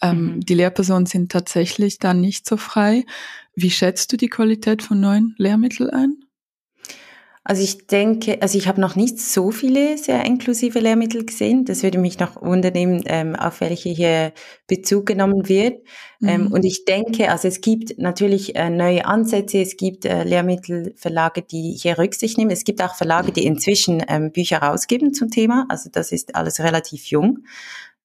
Ähm, mhm. Die Lehrpersonen sind tatsächlich dann nicht so frei. Wie schätzt du die Qualität von neuen Lehrmitteln ein? Also ich denke, also ich habe noch nicht so viele sehr inklusive Lehrmittel gesehen. Das würde mich noch wundern, ähm, auf welche hier Bezug genommen wird. Ähm, mhm. und ich denke, also es gibt natürlich äh, neue Ansätze, es gibt äh, Lehrmittelverlage, die hier Rücksicht nehmen. Es gibt auch Verlage, die inzwischen ähm, Bücher rausgeben zum Thema. Also das ist alles relativ jung.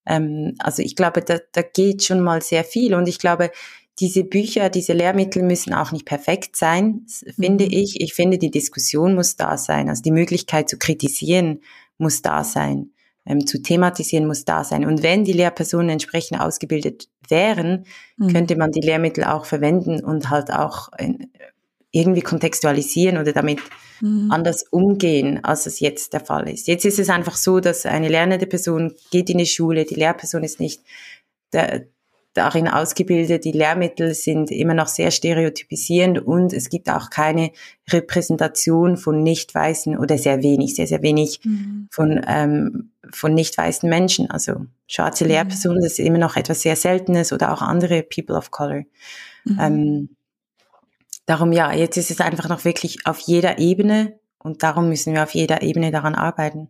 Ähm, also ich glaube, da, da geht schon mal sehr viel. Und ich glaube, diese Bücher, diese Lehrmittel müssen auch nicht perfekt sein, finde mhm. ich. Ich finde, die Diskussion muss da sein. Also die Möglichkeit zu kritisieren muss da sein. Ähm, zu thematisieren muss da sein. Und wenn die Lehrpersonen entsprechend ausgebildet wären, mhm. könnte man die Lehrmittel auch verwenden und halt auch irgendwie kontextualisieren oder damit mhm. anders umgehen, als es jetzt der Fall ist. Jetzt ist es einfach so, dass eine lernende Person geht in die Schule, die Lehrperson ist nicht der, darin ausgebildet. Die Lehrmittel sind immer noch sehr stereotypisierend und es gibt auch keine Repräsentation von nicht weißen oder sehr wenig, sehr, sehr wenig mhm. von, ähm, von nicht weißen Menschen. Also schwarze mhm. Lehrpersonen, das ist immer noch etwas sehr Seltenes oder auch andere People of Color. Mhm. Ähm, darum ja, jetzt ist es einfach noch wirklich auf jeder Ebene und darum müssen wir auf jeder Ebene daran arbeiten.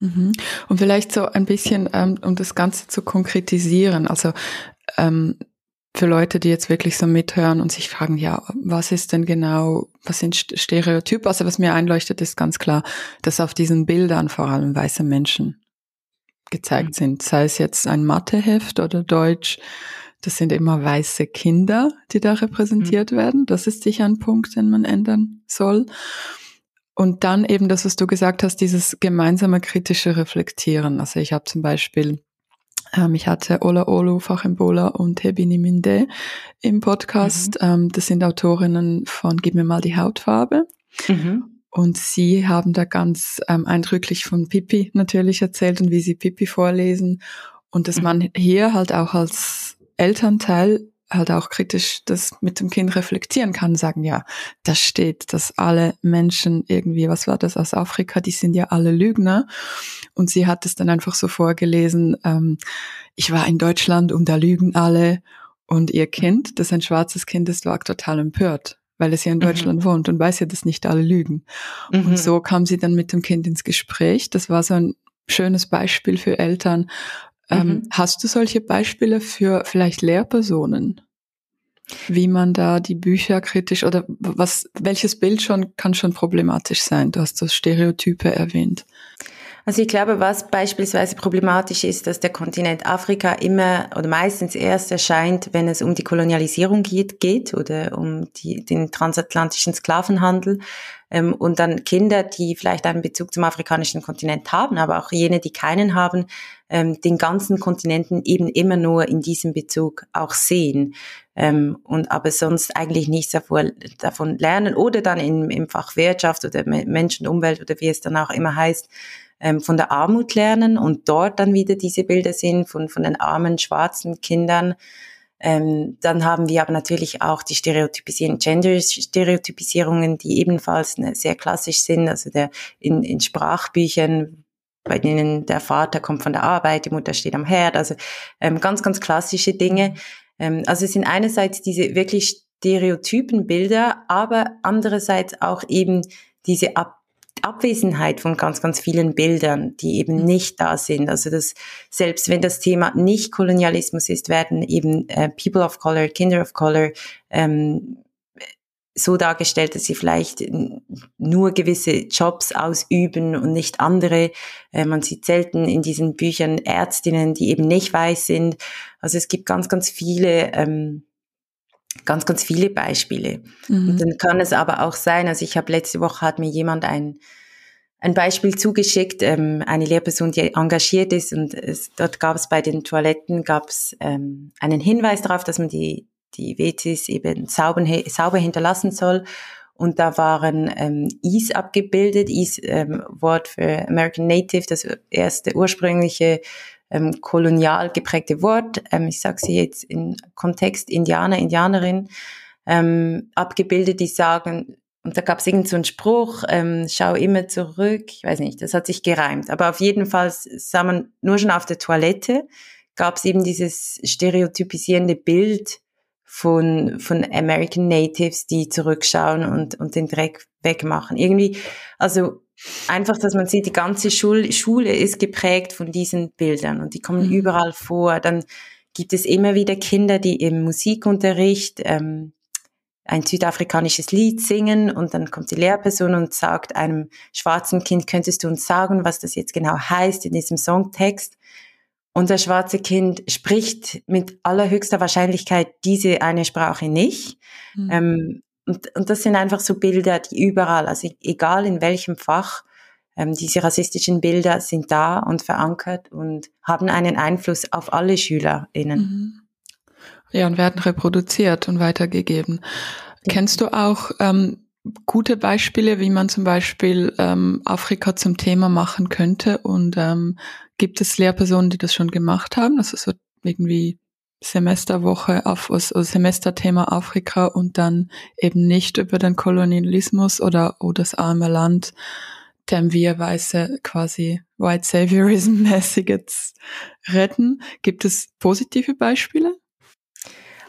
Mhm. Und vielleicht so ein bisschen, ähm, um das Ganze zu konkretisieren. Also ähm, für Leute, die jetzt wirklich so mithören und sich fragen, ja, was ist denn genau, was sind Stereotype? Also was mir einleuchtet, ist ganz klar, dass auf diesen Bildern vor allem weiße Menschen gezeigt mhm. sind. Sei es jetzt ein Matheheft oder Deutsch, das sind immer weiße Kinder, die da repräsentiert mhm. werden. Das ist sicher ein Punkt, den man ändern soll. Und dann eben das, was du gesagt hast, dieses gemeinsame kritische Reflektieren. Also ich habe zum Beispiel ich hatte Ola Olu, Fachembola und Hebini Minde im Podcast. Mhm. Ähm, das sind Autorinnen von Gib mir mal die Hautfarbe. Mhm. Und sie haben da ganz ähm, eindrücklich von Pipi natürlich erzählt und wie sie Pipi vorlesen. Und dass mhm. man hier halt auch als Elternteil halt auch kritisch das mit dem Kind reflektieren kann, sagen, ja, da steht, dass alle Menschen irgendwie, was war das aus Afrika, die sind ja alle Lügner. Und sie hat es dann einfach so vorgelesen, ähm, ich war in Deutschland und da lügen alle. Und ihr Kind, das ein schwarzes Kind ist, war total empört, weil es ja in mhm. Deutschland mhm. wohnt und weiß ja, dass nicht alle lügen. Mhm. Und so kam sie dann mit dem Kind ins Gespräch. Das war so ein schönes Beispiel für Eltern, mhm. Hast du solche Beispiele für vielleicht Lehrpersonen? wie man da die Bücher kritisch oder was, welches Bild schon kann schon problematisch sein? Du hast das Stereotype erwähnt. Also ich glaube, was beispielsweise problematisch ist, dass der Kontinent Afrika immer oder meistens erst erscheint, wenn es um die Kolonialisierung geht, geht oder um die, den transatlantischen Sklavenhandel. Ähm, und dann Kinder, die vielleicht einen Bezug zum afrikanischen Kontinent haben, aber auch jene, die keinen haben, ähm, den ganzen Kontinenten eben immer nur in diesem Bezug auch sehen. Ähm, und aber sonst eigentlich nichts davon, lernen oder dann im, im Fach Wirtschaft oder Menschen, Umwelt oder wie es dann auch immer heißt, ähm, von der Armut lernen und dort dann wieder diese Bilder sehen von, von den armen schwarzen Kindern. Ähm, dann haben wir aber natürlich auch die Stereotypisierung, Gender-Stereotypisierungen, die ebenfalls ne, sehr klassisch sind, also der, in, in Sprachbüchern, bei denen der Vater kommt von der Arbeit, die Mutter steht am Herd, also ähm, ganz, ganz klassische Dinge. Ähm, also es sind einerseits diese wirklich stereotypen Bilder, aber andererseits auch eben diese Ab Abwesenheit von ganz, ganz vielen Bildern, die eben mhm. nicht da sind. Also dass selbst wenn das Thema nicht Kolonialismus ist, werden eben äh, People of Color, Kinder of Color ähm, so dargestellt, dass sie vielleicht nur gewisse Jobs ausüben und nicht andere. Äh, man sieht selten in diesen Büchern Ärztinnen, die eben nicht weiß sind. Also es gibt ganz, ganz viele ähm, ganz, ganz viele Beispiele. Mhm. Und dann kann es aber auch sein, also ich habe letzte Woche hat mir jemand ein, ein Beispiel zugeschickt, ähm, eine Lehrperson, die engagiert ist und es, dort gab es bei den Toiletten gab es ähm, einen Hinweis darauf, dass man die, die WCs eben sauber, sauber hinterlassen soll. Und da waren ähm, Is abgebildet, Is ähm, Wort für American Native, das erste ursprüngliche ähm, kolonial geprägte Wort, ähm, ich sage sie jetzt in Kontext Indianer, Indianerin, ähm, abgebildet, die sagen, und da gab es irgendeinen so einen Spruch, ähm, schau immer zurück, ich weiß nicht, das hat sich gereimt, aber auf jeden Fall sah man nur schon auf der Toilette, gab es eben dieses stereotypisierende Bild von, von American Natives, die zurückschauen und, und den Dreck wegmachen. Irgendwie, also einfach, dass man sieht, die ganze Schule, Schule ist geprägt von diesen Bildern und die kommen mhm. überall vor. Dann gibt es immer wieder Kinder, die im Musikunterricht ähm, ein südafrikanisches Lied singen und dann kommt die Lehrperson und sagt einem schwarzen Kind, könntest du uns sagen, was das jetzt genau heißt in diesem Songtext? Und das schwarze Kind spricht mit allerhöchster Wahrscheinlichkeit diese eine Sprache nicht. Mhm. Ähm, und, und das sind einfach so Bilder, die überall, also egal in welchem Fach, ähm, diese rassistischen Bilder sind da und verankert und haben einen Einfluss auf alle SchülerInnen. Mhm. Ja, und werden reproduziert und weitergegeben. Ja. Kennst du auch ähm, gute Beispiele, wie man zum Beispiel ähm, Afrika zum Thema machen könnte? Und ähm, gibt es Lehrpersonen, die das schon gemacht haben? Das ist so irgendwie Semesterwoche auf also Semesterthema Afrika und dann eben nicht über den Kolonialismus oder, oder das arme Land, dem wir Weiße quasi White Saviorism mäßig jetzt retten. Gibt es positive Beispiele?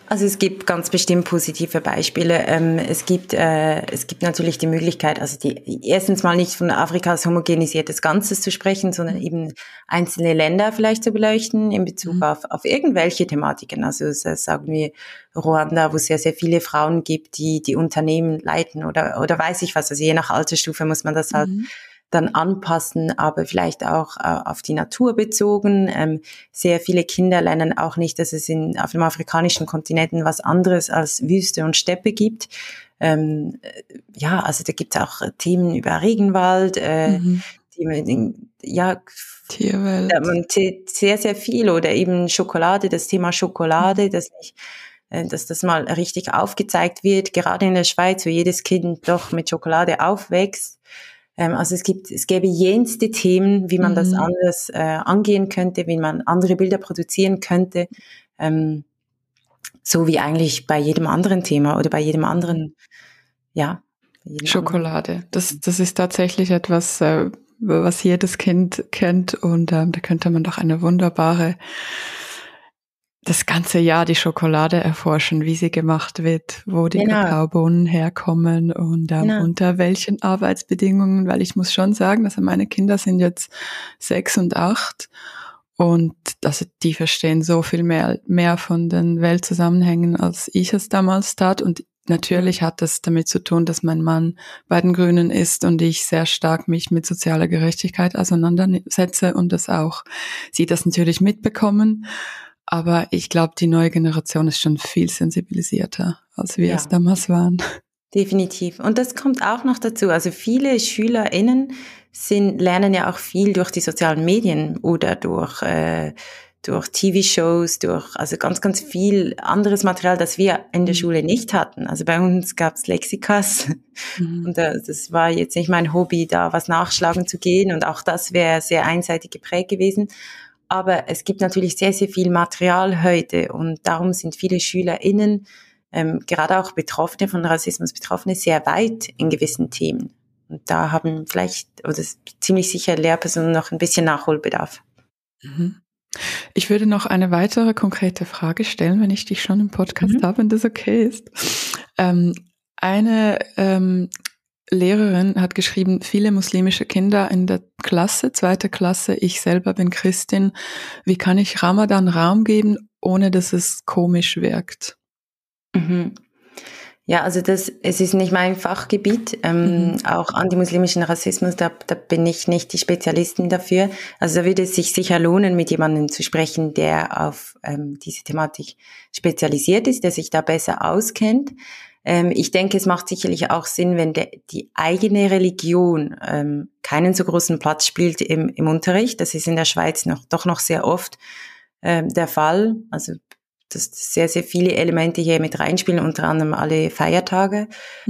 Also es gibt ganz bestimmt positive Beispiele. Ähm, es gibt äh, es gibt natürlich die Möglichkeit, also die erstens mal nicht von Afrika als homogenisiertes Ganzes zu sprechen, sondern eben einzelne Länder vielleicht zu beleuchten in Bezug mhm. auf auf irgendwelche Thematiken. Also sagen wir Ruanda, wo es sehr sehr viele Frauen gibt, die die Unternehmen leiten oder oder weiß ich was. Also je nach Altersstufe muss man das halt mhm dann anpassen, aber vielleicht auch äh, auf die Natur bezogen. Ähm, sehr viele Kinder lernen auch nicht, dass es in, auf dem afrikanischen Kontinenten was anderes als Wüste und Steppe gibt. Ähm, äh, ja, also da gibt es auch Themen über Regenwald, äh, mhm. die, ja, Tierwelt. Man sehr, sehr viel oder eben Schokolade, das Thema Schokolade, mhm. dass ich äh, dass das mal richtig aufgezeigt wird, gerade in der Schweiz, wo jedes Kind doch mit Schokolade aufwächst, ähm, also es gibt, es gäbe jenste Themen, wie man mhm. das anders äh, angehen könnte, wie man andere Bilder produzieren könnte. Ähm, so wie eigentlich bei jedem anderen Thema oder bei jedem anderen, ja. Schokolade. Anderen. Das, das ist tatsächlich etwas, äh, was jedes Kind kennt und ähm, da könnte man doch eine wunderbare das ganze Jahr die Schokolade erforschen, wie sie gemacht wird, wo die genau. Kakaobohnen herkommen und ähm, genau. unter welchen Arbeitsbedingungen, weil ich muss schon sagen, dass meine Kinder sind jetzt sechs und acht Und also die verstehen so viel mehr, mehr von den Weltzusammenhängen, als ich es damals tat. Und natürlich hat das damit zu tun, dass mein Mann bei den Grünen ist und ich sehr stark mich mit sozialer Gerechtigkeit auseinandersetze und das auch, sie das natürlich mitbekommen. Aber ich glaube, die neue Generation ist schon viel sensibilisierter, als wir ja. es damals waren. Definitiv. Und das kommt auch noch dazu. Also viele SchülerInnen sind, lernen ja auch viel durch die sozialen Medien oder durch, äh, durch TV-Shows, durch also ganz, ganz viel anderes Material, das wir in der mhm. Schule nicht hatten. Also bei uns gab's Lexikas mhm. und äh, das war jetzt nicht mein Hobby, da was nachschlagen zu gehen und auch das wäre sehr einseitig geprägt gewesen. Aber es gibt natürlich sehr, sehr viel Material heute und darum sind viele SchülerInnen, ähm, gerade auch Betroffene von Rassismus Betroffene, sehr weit in gewissen Themen. Und da haben vielleicht, oder ziemlich sicher Lehrpersonen noch ein bisschen Nachholbedarf. Mhm. Ich würde noch eine weitere konkrete Frage stellen, wenn ich dich schon im Podcast mhm. habe, wenn das okay ist. Ähm, eine ähm, Lehrerin hat geschrieben, viele muslimische Kinder in der Klasse, zweite Klasse, ich selber bin Christin. Wie kann ich Ramadan Raum geben, ohne dass es komisch wirkt? Mhm. Ja, also das, es ist nicht mein Fachgebiet, ähm, mhm. auch antimuslimischen Rassismus, da, da bin ich nicht die Spezialistin dafür. Also da würde es sich sicher lohnen, mit jemandem zu sprechen, der auf ähm, diese Thematik spezialisiert ist, der sich da besser auskennt. Ähm, ich denke, es macht sicherlich auch Sinn, wenn de, die eigene Religion ähm, keinen so großen Platz spielt im, im Unterricht. Das ist in der Schweiz noch, doch noch sehr oft ähm, der Fall. Also dass sehr, sehr viele Elemente hier mit reinspielen, unter anderem alle Feiertage,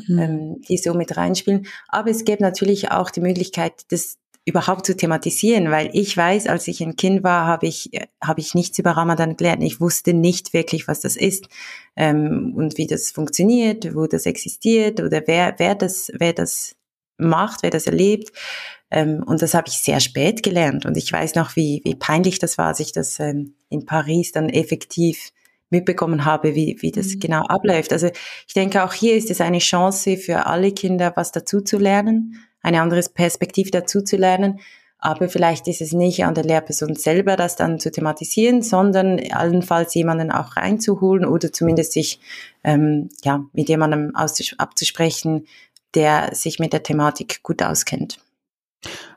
mhm. ähm, die so mit reinspielen. Aber es gibt natürlich auch die Möglichkeit, das überhaupt zu thematisieren, weil ich weiß, als ich ein Kind war, habe ich, habe ich nichts über Ramadan gelernt. Ich wusste nicht wirklich, was das ist ähm, und wie das funktioniert, wo das existiert oder wer, wer das, wer das macht, wer das erlebt. Ähm, und das habe ich sehr spät gelernt. Und ich weiß noch, wie, wie peinlich das war, als ich das ähm, in Paris dann effektiv mitbekommen habe, wie, wie das mhm. genau abläuft. Also ich denke, auch hier ist es eine Chance für alle Kinder, was dazu zu lernen, eine andere Perspektive dazu zu lernen. Aber vielleicht ist es nicht an der Lehrperson selber, das dann zu thematisieren, sondern allenfalls jemanden auch reinzuholen oder zumindest sich ähm, ja mit jemandem abzusprechen, der sich mit der Thematik gut auskennt.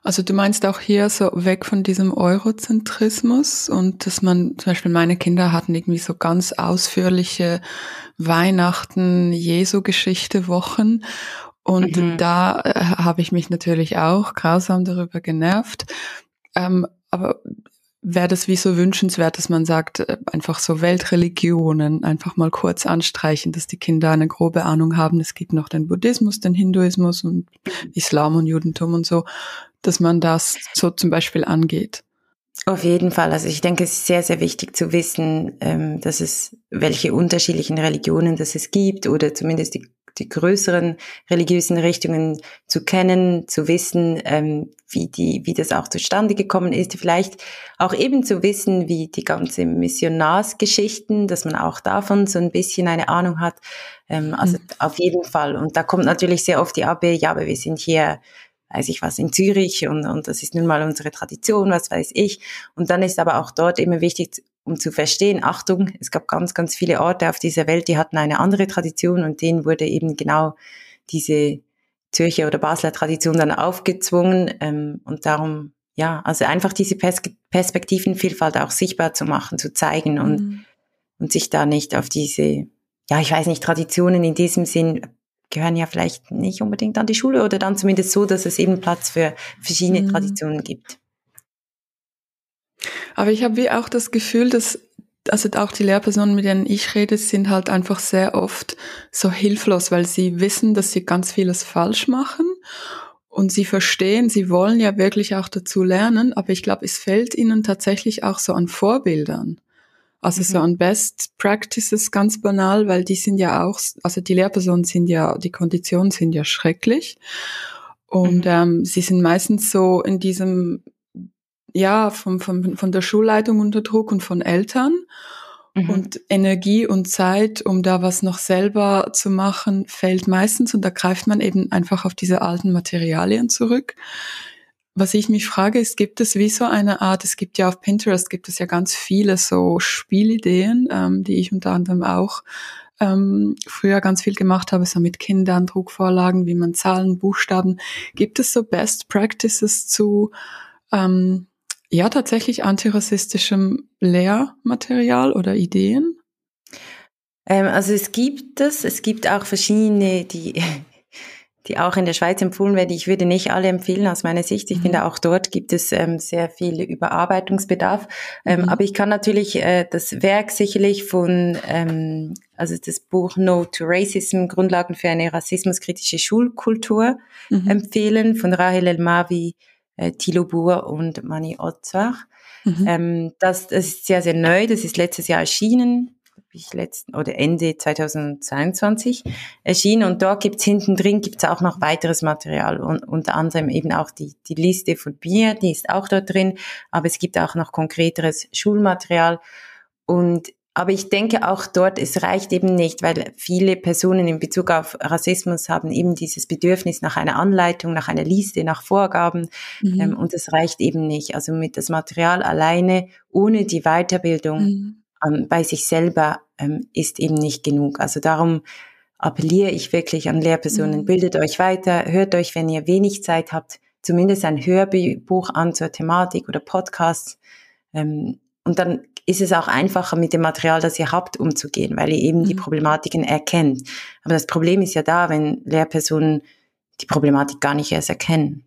Also du meinst auch hier so weg von diesem Eurozentrismus und dass man, zum Beispiel meine Kinder hatten irgendwie so ganz ausführliche Weihnachten, Jesu-Geschichte Wochen und mhm. da äh, habe ich mich natürlich auch grausam darüber genervt. Ähm, aber wäre das wie so wünschenswert, dass man sagt, äh, einfach so Weltreligionen einfach mal kurz anstreichen, dass die Kinder eine grobe Ahnung haben. Es gibt noch den Buddhismus, den Hinduismus und Islam und Judentum und so, dass man das so zum Beispiel angeht. Auf jeden Fall. Also ich denke, es ist sehr, sehr wichtig zu wissen, ähm, dass es welche unterschiedlichen Religionen das es gibt oder zumindest die die größeren religiösen Richtungen zu kennen, zu wissen, ähm, wie die, wie das auch zustande gekommen ist, vielleicht auch eben zu wissen, wie die ganze Missionarsgeschichten, dass man auch davon so ein bisschen eine Ahnung hat. Ähm, also mhm. auf jeden Fall. Und da kommt natürlich sehr oft die Abwehr, ja, aber wir sind hier weiß ich was, in Zürich und, und das ist nun mal unsere Tradition, was weiß ich. Und dann ist aber auch dort immer wichtig um zu verstehen, Achtung, es gab ganz, ganz viele Orte auf dieser Welt, die hatten eine andere Tradition und denen wurde eben genau diese Zürcher oder Basler Tradition dann aufgezwungen ähm, und darum, ja, also einfach diese Pers Perspektivenvielfalt auch sichtbar zu machen, zu zeigen und, mhm. und sich da nicht auf diese, ja, ich weiß nicht, Traditionen in diesem Sinn gehören ja vielleicht nicht unbedingt an die Schule oder dann zumindest so, dass es eben Platz für verschiedene mhm. Traditionen gibt. Aber ich habe wie auch das Gefühl, dass also auch die Lehrpersonen, mit denen ich rede, sind halt einfach sehr oft so hilflos, weil sie wissen, dass sie ganz vieles falsch machen und sie verstehen, sie wollen ja wirklich auch dazu lernen, aber ich glaube, es fällt ihnen tatsächlich auch so an Vorbildern. Also mhm. so an Best Practices ganz banal, weil die sind ja auch, also die Lehrpersonen sind ja, die Konditionen sind ja schrecklich. Und mhm. ähm, sie sind meistens so in diesem ja, vom, vom, von der Schulleitung unter Druck und von Eltern. Mhm. Und Energie und Zeit, um da was noch selber zu machen, fällt meistens und da greift man eben einfach auf diese alten Materialien zurück. was ich mich frage, ist, gibt es wie so eine Art, es gibt ja auf Pinterest, gibt es ja ganz viele so Spielideen, ähm, die ich unter anderem auch ähm, früher ganz viel gemacht habe, so mit Kindern, Druckvorlagen, wie man Zahlen, Buchstaben. Gibt es so Best Practices zu, ähm, ja, tatsächlich antirassistischem Lehrmaterial oder Ideen? Ähm, also es gibt es, es gibt auch verschiedene, die die auch in der Schweiz empfohlen werden. Ich würde nicht alle empfehlen aus meiner Sicht. Ich mhm. finde, auch dort gibt es ähm, sehr viel Überarbeitungsbedarf. Ähm, mhm. Aber ich kann natürlich äh, das Werk sicherlich von, ähm, also das Buch No to Racism, Grundlagen für eine rassismuskritische Schulkultur mhm. empfehlen von Rahel Elmavi, äh, Thilo Buhr und Mani Ozwach. Mhm. Ähm, das, das ist sehr, sehr neu. Das ist letztes Jahr erschienen ich letzten oder Ende 2022 erschienen und dort gibt's hinten drin gibt's auch noch weiteres Material und unter anderem eben auch die, die Liste von Bier, die ist auch dort drin, aber es gibt auch noch konkreteres Schulmaterial und aber ich denke auch dort, es reicht eben nicht, weil viele Personen in Bezug auf Rassismus haben eben dieses Bedürfnis nach einer Anleitung, nach einer Liste, nach Vorgaben. Mhm. Ähm, und es reicht eben nicht. Also mit das Material alleine, ohne die Weiterbildung, mhm ähm, bei sich selber ähm, ist eben nicht genug. Also darum appelliere ich wirklich an Lehrpersonen, mhm. bildet euch weiter, hört euch, wenn ihr wenig Zeit habt, zumindest ein Hörbuch an zur Thematik oder Podcast. Ähm, und dann ist es auch einfacher, mit dem Material, das ihr habt, umzugehen, weil ihr eben mhm. die Problematiken erkennt. Aber das Problem ist ja da, wenn Lehrpersonen die Problematik gar nicht erst erkennen.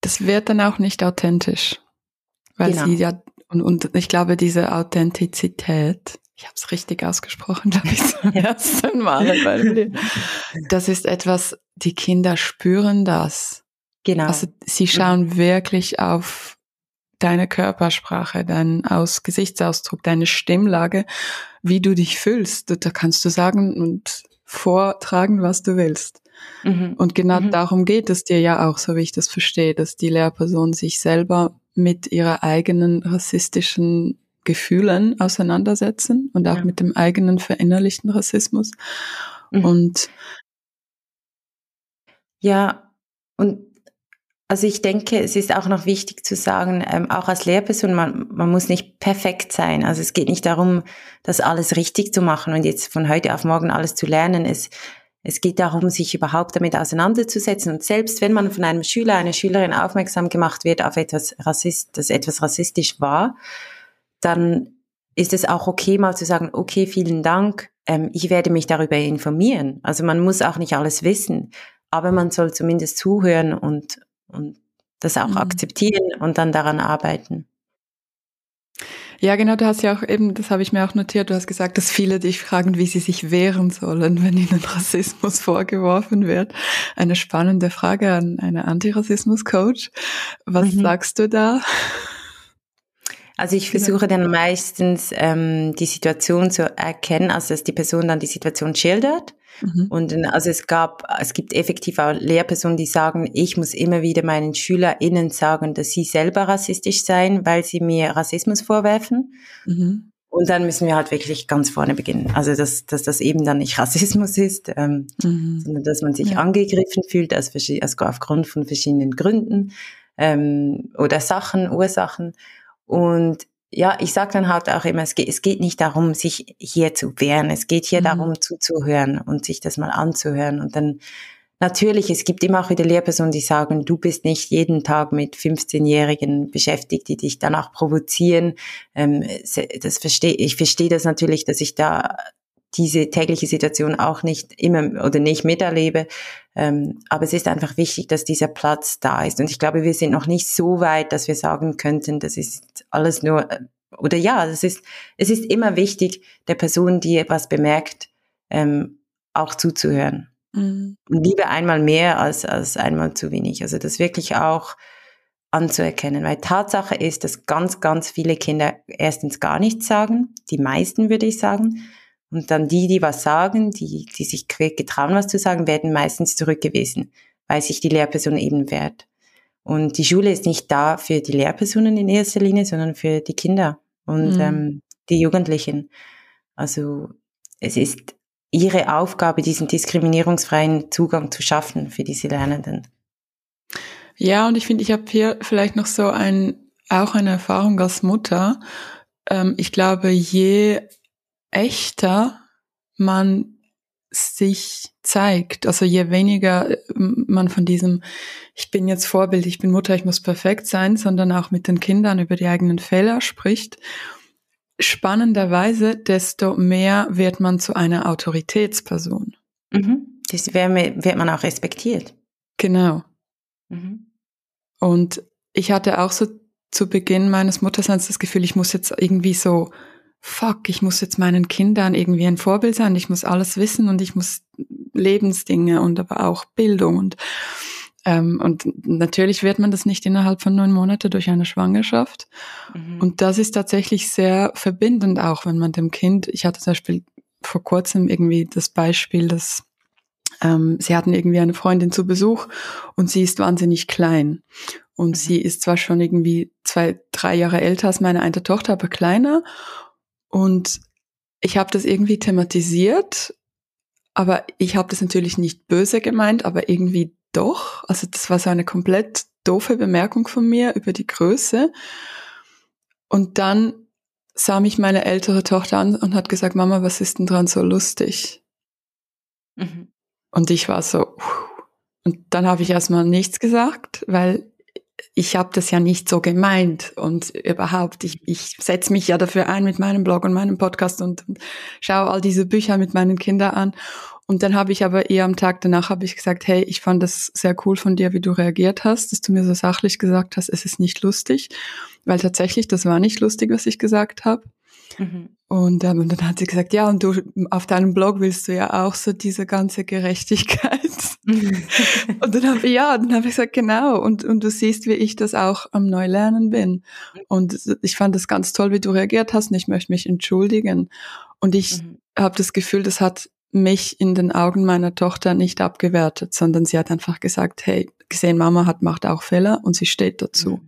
Das wird dann auch nicht authentisch, weil genau. sie ja und, und ich glaube, diese Authentizität, ich habe es richtig ausgesprochen, glaube ich, zum ersten Mal. Das ist etwas, die Kinder spüren das. Genau. Also sie schauen wirklich auf deine Körpersprache, deinen Aus Gesichtsausdruck, deine Stimmlage, wie du dich fühlst. Da kannst du sagen und vortragen, was du willst. Mhm. Und genau mhm. darum geht es dir ja auch, so wie ich das verstehe, dass die Lehrperson sich selber mit ihrer eigenen rassistischen Gefühlen auseinandersetzen und auch ja. mit dem eigenen verinnerlichten Rassismus. Mhm. Und ja, und also ich denke, es ist auch noch wichtig zu sagen, ähm, auch als Lehrperson, man, man muss nicht perfekt sein. Also es geht nicht darum, das alles richtig zu machen und jetzt von heute auf morgen alles zu lernen. Es, es geht darum, sich überhaupt damit auseinanderzusetzen. Und selbst wenn man von einem Schüler, einer Schülerin aufmerksam gemacht wird auf etwas Rassist, das etwas rassistisch war, dann ist es auch okay, mal zu sagen, okay, vielen Dank, ähm, ich werde mich darüber informieren. Also man muss auch nicht alles wissen, aber man soll zumindest zuhören und, und das auch mhm. akzeptieren und dann daran arbeiten. Ja, genau, du hast ja auch eben, das habe ich mir auch notiert, du hast gesagt, dass viele dich fragen, wie sie sich wehren sollen, wenn ihnen Rassismus vorgeworfen wird. Eine spannende Frage an eine Antirassismus-Coach. Was mhm. sagst du da? Also ich versuche dann meistens ähm, die Situation zu erkennen, also dass die Person dann die Situation schildert. Mhm. Und also es gab, es gibt effektiv auch Lehrpersonen, die sagen, ich muss immer wieder meinen SchülerInnen sagen, dass sie selber rassistisch seien, weil sie mir Rassismus vorwerfen. Mhm. Und dann müssen wir halt wirklich ganz vorne beginnen. Also dass, dass das eben dann nicht Rassismus ist, ähm, mhm. sondern dass man sich ja. angegriffen fühlt aus, also aufgrund von verschiedenen Gründen ähm, oder Sachen, Ursachen. Und ja, ich sage dann halt auch immer, es geht, es geht nicht darum, sich hier zu wehren. Es geht hier mhm. darum, zuzuhören und sich das mal anzuhören. Und dann natürlich, es gibt immer auch wieder Lehrpersonen, die sagen, du bist nicht jeden Tag mit 15-Jährigen beschäftigt, die dich danach provozieren. Ähm, das verstehe, ich verstehe das natürlich, dass ich da diese tägliche Situation auch nicht immer oder nicht miterlebe. Ähm, aber es ist einfach wichtig, dass dieser Platz da ist. Und ich glaube, wir sind noch nicht so weit, dass wir sagen könnten, das ist alles nur, äh, oder ja, es ist, es ist immer wichtig, der Person, die etwas bemerkt, ähm, auch zuzuhören. Mhm. Und lieber einmal mehr als, als einmal zu wenig. Also das wirklich auch anzuerkennen. Weil Tatsache ist, dass ganz, ganz viele Kinder erstens gar nichts sagen. Die meisten würde ich sagen und dann die, die was sagen, die, die sich getrauen, was zu sagen, werden meistens zurückgewiesen, weil sich die Lehrperson eben wehrt. Und die Schule ist nicht da für die Lehrpersonen in erster Linie, sondern für die Kinder und mhm. ähm, die Jugendlichen. Also es ist ihre Aufgabe, diesen diskriminierungsfreien Zugang zu schaffen für diese Lernenden. Ja, und ich finde, ich habe hier vielleicht noch so ein, auch eine Erfahrung als Mutter. Ähm, ich glaube, je echter man sich zeigt, also je weniger äh, man von diesem, ich bin jetzt Vorbild, ich bin Mutter, ich muss perfekt sein, sondern auch mit den Kindern über die eigenen Fehler spricht, spannenderweise, desto mehr wird man zu einer Autoritätsperson. Mhm. Das wird man auch respektiert. Genau. Mhm. Und ich hatte auch so zu Beginn meines Mutterseins das Gefühl, ich muss jetzt irgendwie so, fuck, ich muss jetzt meinen Kindern irgendwie ein Vorbild sein, ich muss alles wissen und ich muss Lebensdinge und aber auch Bildung und ähm, und natürlich wird man das nicht innerhalb von neun Monaten durch eine Schwangerschaft. Mhm. Und das ist tatsächlich sehr verbindend auch, wenn man dem Kind, ich hatte zum Beispiel vor kurzem irgendwie das Beispiel, dass ähm, sie hatten irgendwie eine Freundin zu Besuch und sie ist wahnsinnig klein. Und mhm. sie ist zwar schon irgendwie zwei, drei Jahre älter als meine eine Tochter, aber kleiner. Und ich habe das irgendwie thematisiert, aber ich habe das natürlich nicht böse gemeint, aber irgendwie doch. Also das war so eine komplett doofe Bemerkung von mir über die Größe. Und dann sah mich meine ältere Tochter an und hat gesagt, Mama, was ist denn dran so lustig? Mhm. Und ich war so, und dann habe ich erstmal nichts gesagt, weil ich habe das ja nicht so gemeint und überhaupt, ich, ich setze mich ja dafür ein mit meinem Blog und meinem Podcast und, und schaue all diese Bücher mit meinen Kindern an. Und dann habe ich aber eher am Tag danach habe ich gesagt, hey, ich fand das sehr cool von dir, wie du reagiert hast, dass du mir so sachlich gesagt hast, es ist nicht lustig, weil tatsächlich, das war nicht lustig, was ich gesagt habe. Mhm. Und, ähm, und dann hat sie gesagt, ja, und du auf deinem Blog willst du ja auch so diese ganze Gerechtigkeit. Und dann habe ich, ja, dann habe ich gesagt, genau. Und, und du siehst, wie ich das auch am Neulernen bin. Und ich fand das ganz toll, wie du reagiert hast und ich möchte mich entschuldigen. Und ich mhm. habe das Gefühl, das hat mich in den Augen meiner Tochter nicht abgewertet, sondern sie hat einfach gesagt, hey, gesehen, Mama hat macht auch Fehler und sie steht dazu.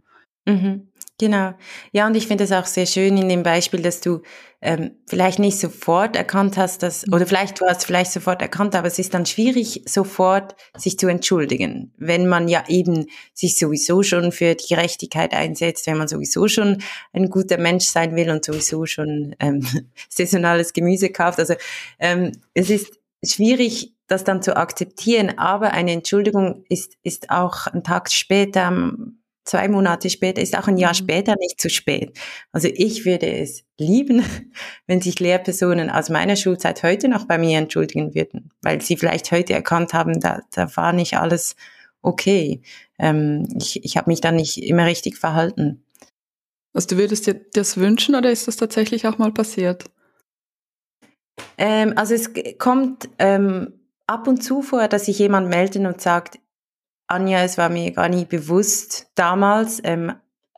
Mhm. mhm. Genau. Ja, und ich finde es auch sehr schön in dem Beispiel, dass du ähm, vielleicht nicht sofort erkannt hast, dass, oder vielleicht du hast vielleicht sofort erkannt, aber es ist dann schwierig, sofort sich zu entschuldigen, wenn man ja eben sich sowieso schon für die Gerechtigkeit einsetzt, wenn man sowieso schon ein guter Mensch sein will und sowieso schon ähm, saisonales Gemüse kauft. Also ähm, es ist schwierig, das dann zu akzeptieren, aber eine Entschuldigung ist, ist auch ein Tag später zwei Monate später, ist auch ein Jahr mhm. später nicht zu spät. Also ich würde es lieben, wenn sich Lehrpersonen aus meiner Schulzeit heute noch bei mir entschuldigen würden, weil sie vielleicht heute erkannt haben, da, da war nicht alles okay. Ähm, ich ich habe mich da nicht immer richtig verhalten. Also du würdest dir das wünschen oder ist das tatsächlich auch mal passiert? Ähm, also es kommt ähm, ab und zu vor, dass sich jemand meldet und sagt, Anja, es war mir gar nicht bewusst damals, ähm,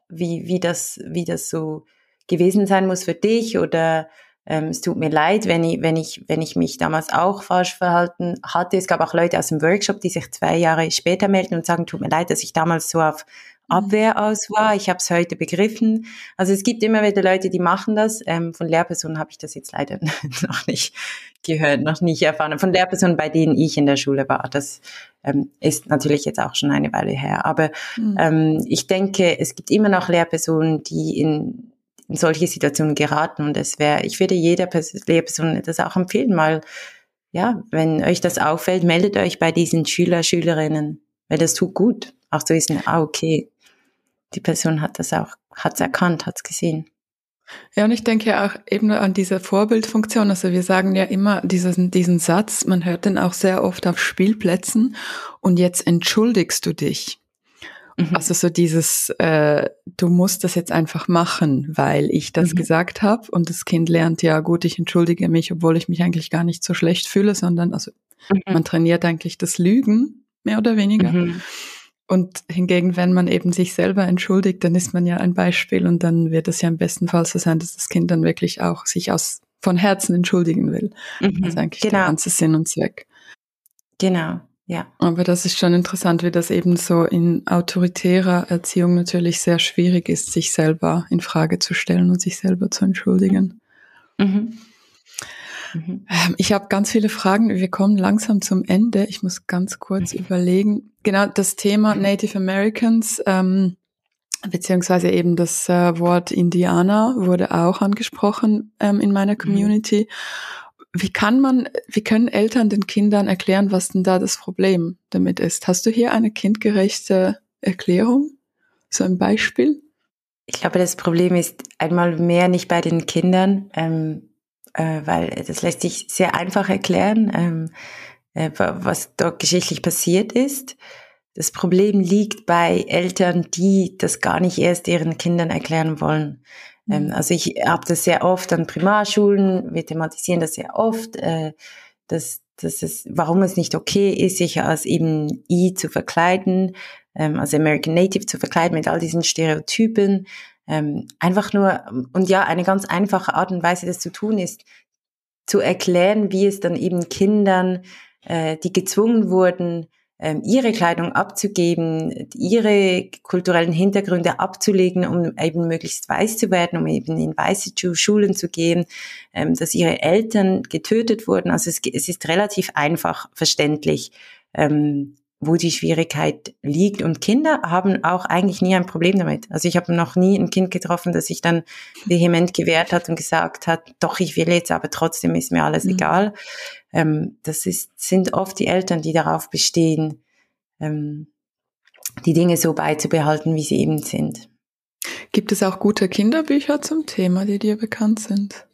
wie, wie, das, wie das so gewesen sein muss für dich oder ähm, es tut mir leid, wenn ich, wenn, ich, wenn ich mich damals auch falsch verhalten hatte. Es gab auch Leute aus dem Workshop, die sich zwei Jahre später melden und sagen, tut mir leid, dass ich damals so auf Abwehr aus war. Ich habe es heute begriffen. Also es gibt immer wieder Leute, die machen das. Ähm, von Lehrpersonen habe ich das jetzt leider noch nicht gehört, noch nicht erfahren. Von Lehrpersonen, bei denen ich in der Schule war. Das ähm, ist natürlich jetzt auch schon eine Weile her. Aber mhm. ähm, ich denke, es gibt immer noch Lehrpersonen, die in, in solche Situationen geraten. Und es wäre, ich würde jeder Pers Lehrperson das auch empfehlen, mal, ja, wenn euch das auffällt, meldet euch bei diesen Schüler, Schülerinnen, weil das tut gut. Auch zu wissen, ah, okay, die Person hat das auch, hat es erkannt, hat es gesehen. Ja, und ich denke auch eben an diese Vorbildfunktion. Also wir sagen ja immer diesen, diesen Satz, man hört den auch sehr oft auf Spielplätzen und jetzt entschuldigst du dich. Mhm. Also so dieses, äh, du musst das jetzt einfach machen, weil ich das mhm. gesagt habe und das Kind lernt ja gut, ich entschuldige mich, obwohl ich mich eigentlich gar nicht so schlecht fühle, sondern also mhm. man trainiert eigentlich das Lügen, mehr oder weniger. Mhm. Und hingegen, wenn man eben sich selber entschuldigt, dann ist man ja ein Beispiel und dann wird es ja im besten Fall so sein, dass das Kind dann wirklich auch sich aus von Herzen entschuldigen will. Mhm, das ist eigentlich genau. der ganze Sinn und Zweck. Genau, ja. Aber das ist schon interessant, wie das eben so in autoritärer Erziehung natürlich sehr schwierig ist, sich selber in Frage zu stellen und sich selber zu entschuldigen. Mhm. Mhm. Ähm, ich habe ganz viele Fragen. Wir kommen langsam zum Ende. Ich muss ganz kurz mhm. überlegen. Genau, das Thema Native Americans, ähm, beziehungsweise eben das äh, Wort Indianer wurde auch angesprochen ähm, in meiner mhm. Community. Mhm. Wie kann man, wie können Eltern den Kindern erklären, was denn da das Problem damit ist? Hast du hier eine kindgerechte Erklärung? So ein Beispiel? Ich glaube, das Problem ist einmal mehr nicht bei den Kindern, ähm, äh, weil das lässt sich sehr einfach erklären, ähm, äh, was dort geschichtlich passiert ist. Das Problem liegt bei Eltern, die das gar nicht erst ihren Kindern erklären wollen. Ähm, mhm. also ich habe das sehr oft an Primarschulen, wir thematisieren das sehr oft, äh, dass, dass es, warum es nicht okay ist, sich als eben I zu verkleiden, ähm, als American Native zu verkleiden mit all diesen Stereotypen. Ähm, einfach nur, und ja, eine ganz einfache Art und Weise, das zu tun, ist zu erklären, wie es dann eben Kindern, äh, die gezwungen wurden, ähm, ihre Kleidung abzugeben, ihre kulturellen Hintergründe abzulegen, um eben möglichst weiß zu werden, um eben in weiße Schulen zu gehen, ähm, dass ihre Eltern getötet wurden. Also es, es ist relativ einfach verständlich, ähm, wo die Schwierigkeit liegt. Und Kinder haben auch eigentlich nie ein Problem damit. Also ich habe noch nie ein Kind getroffen, das sich dann vehement gewehrt hat und gesagt hat, doch, ich will jetzt, aber trotzdem ist mir alles mhm. egal. Ähm, das ist, sind oft die Eltern, die darauf bestehen, ähm, die Dinge so beizubehalten, wie sie eben sind. Gibt es auch gute Kinderbücher zum Thema, die dir bekannt sind?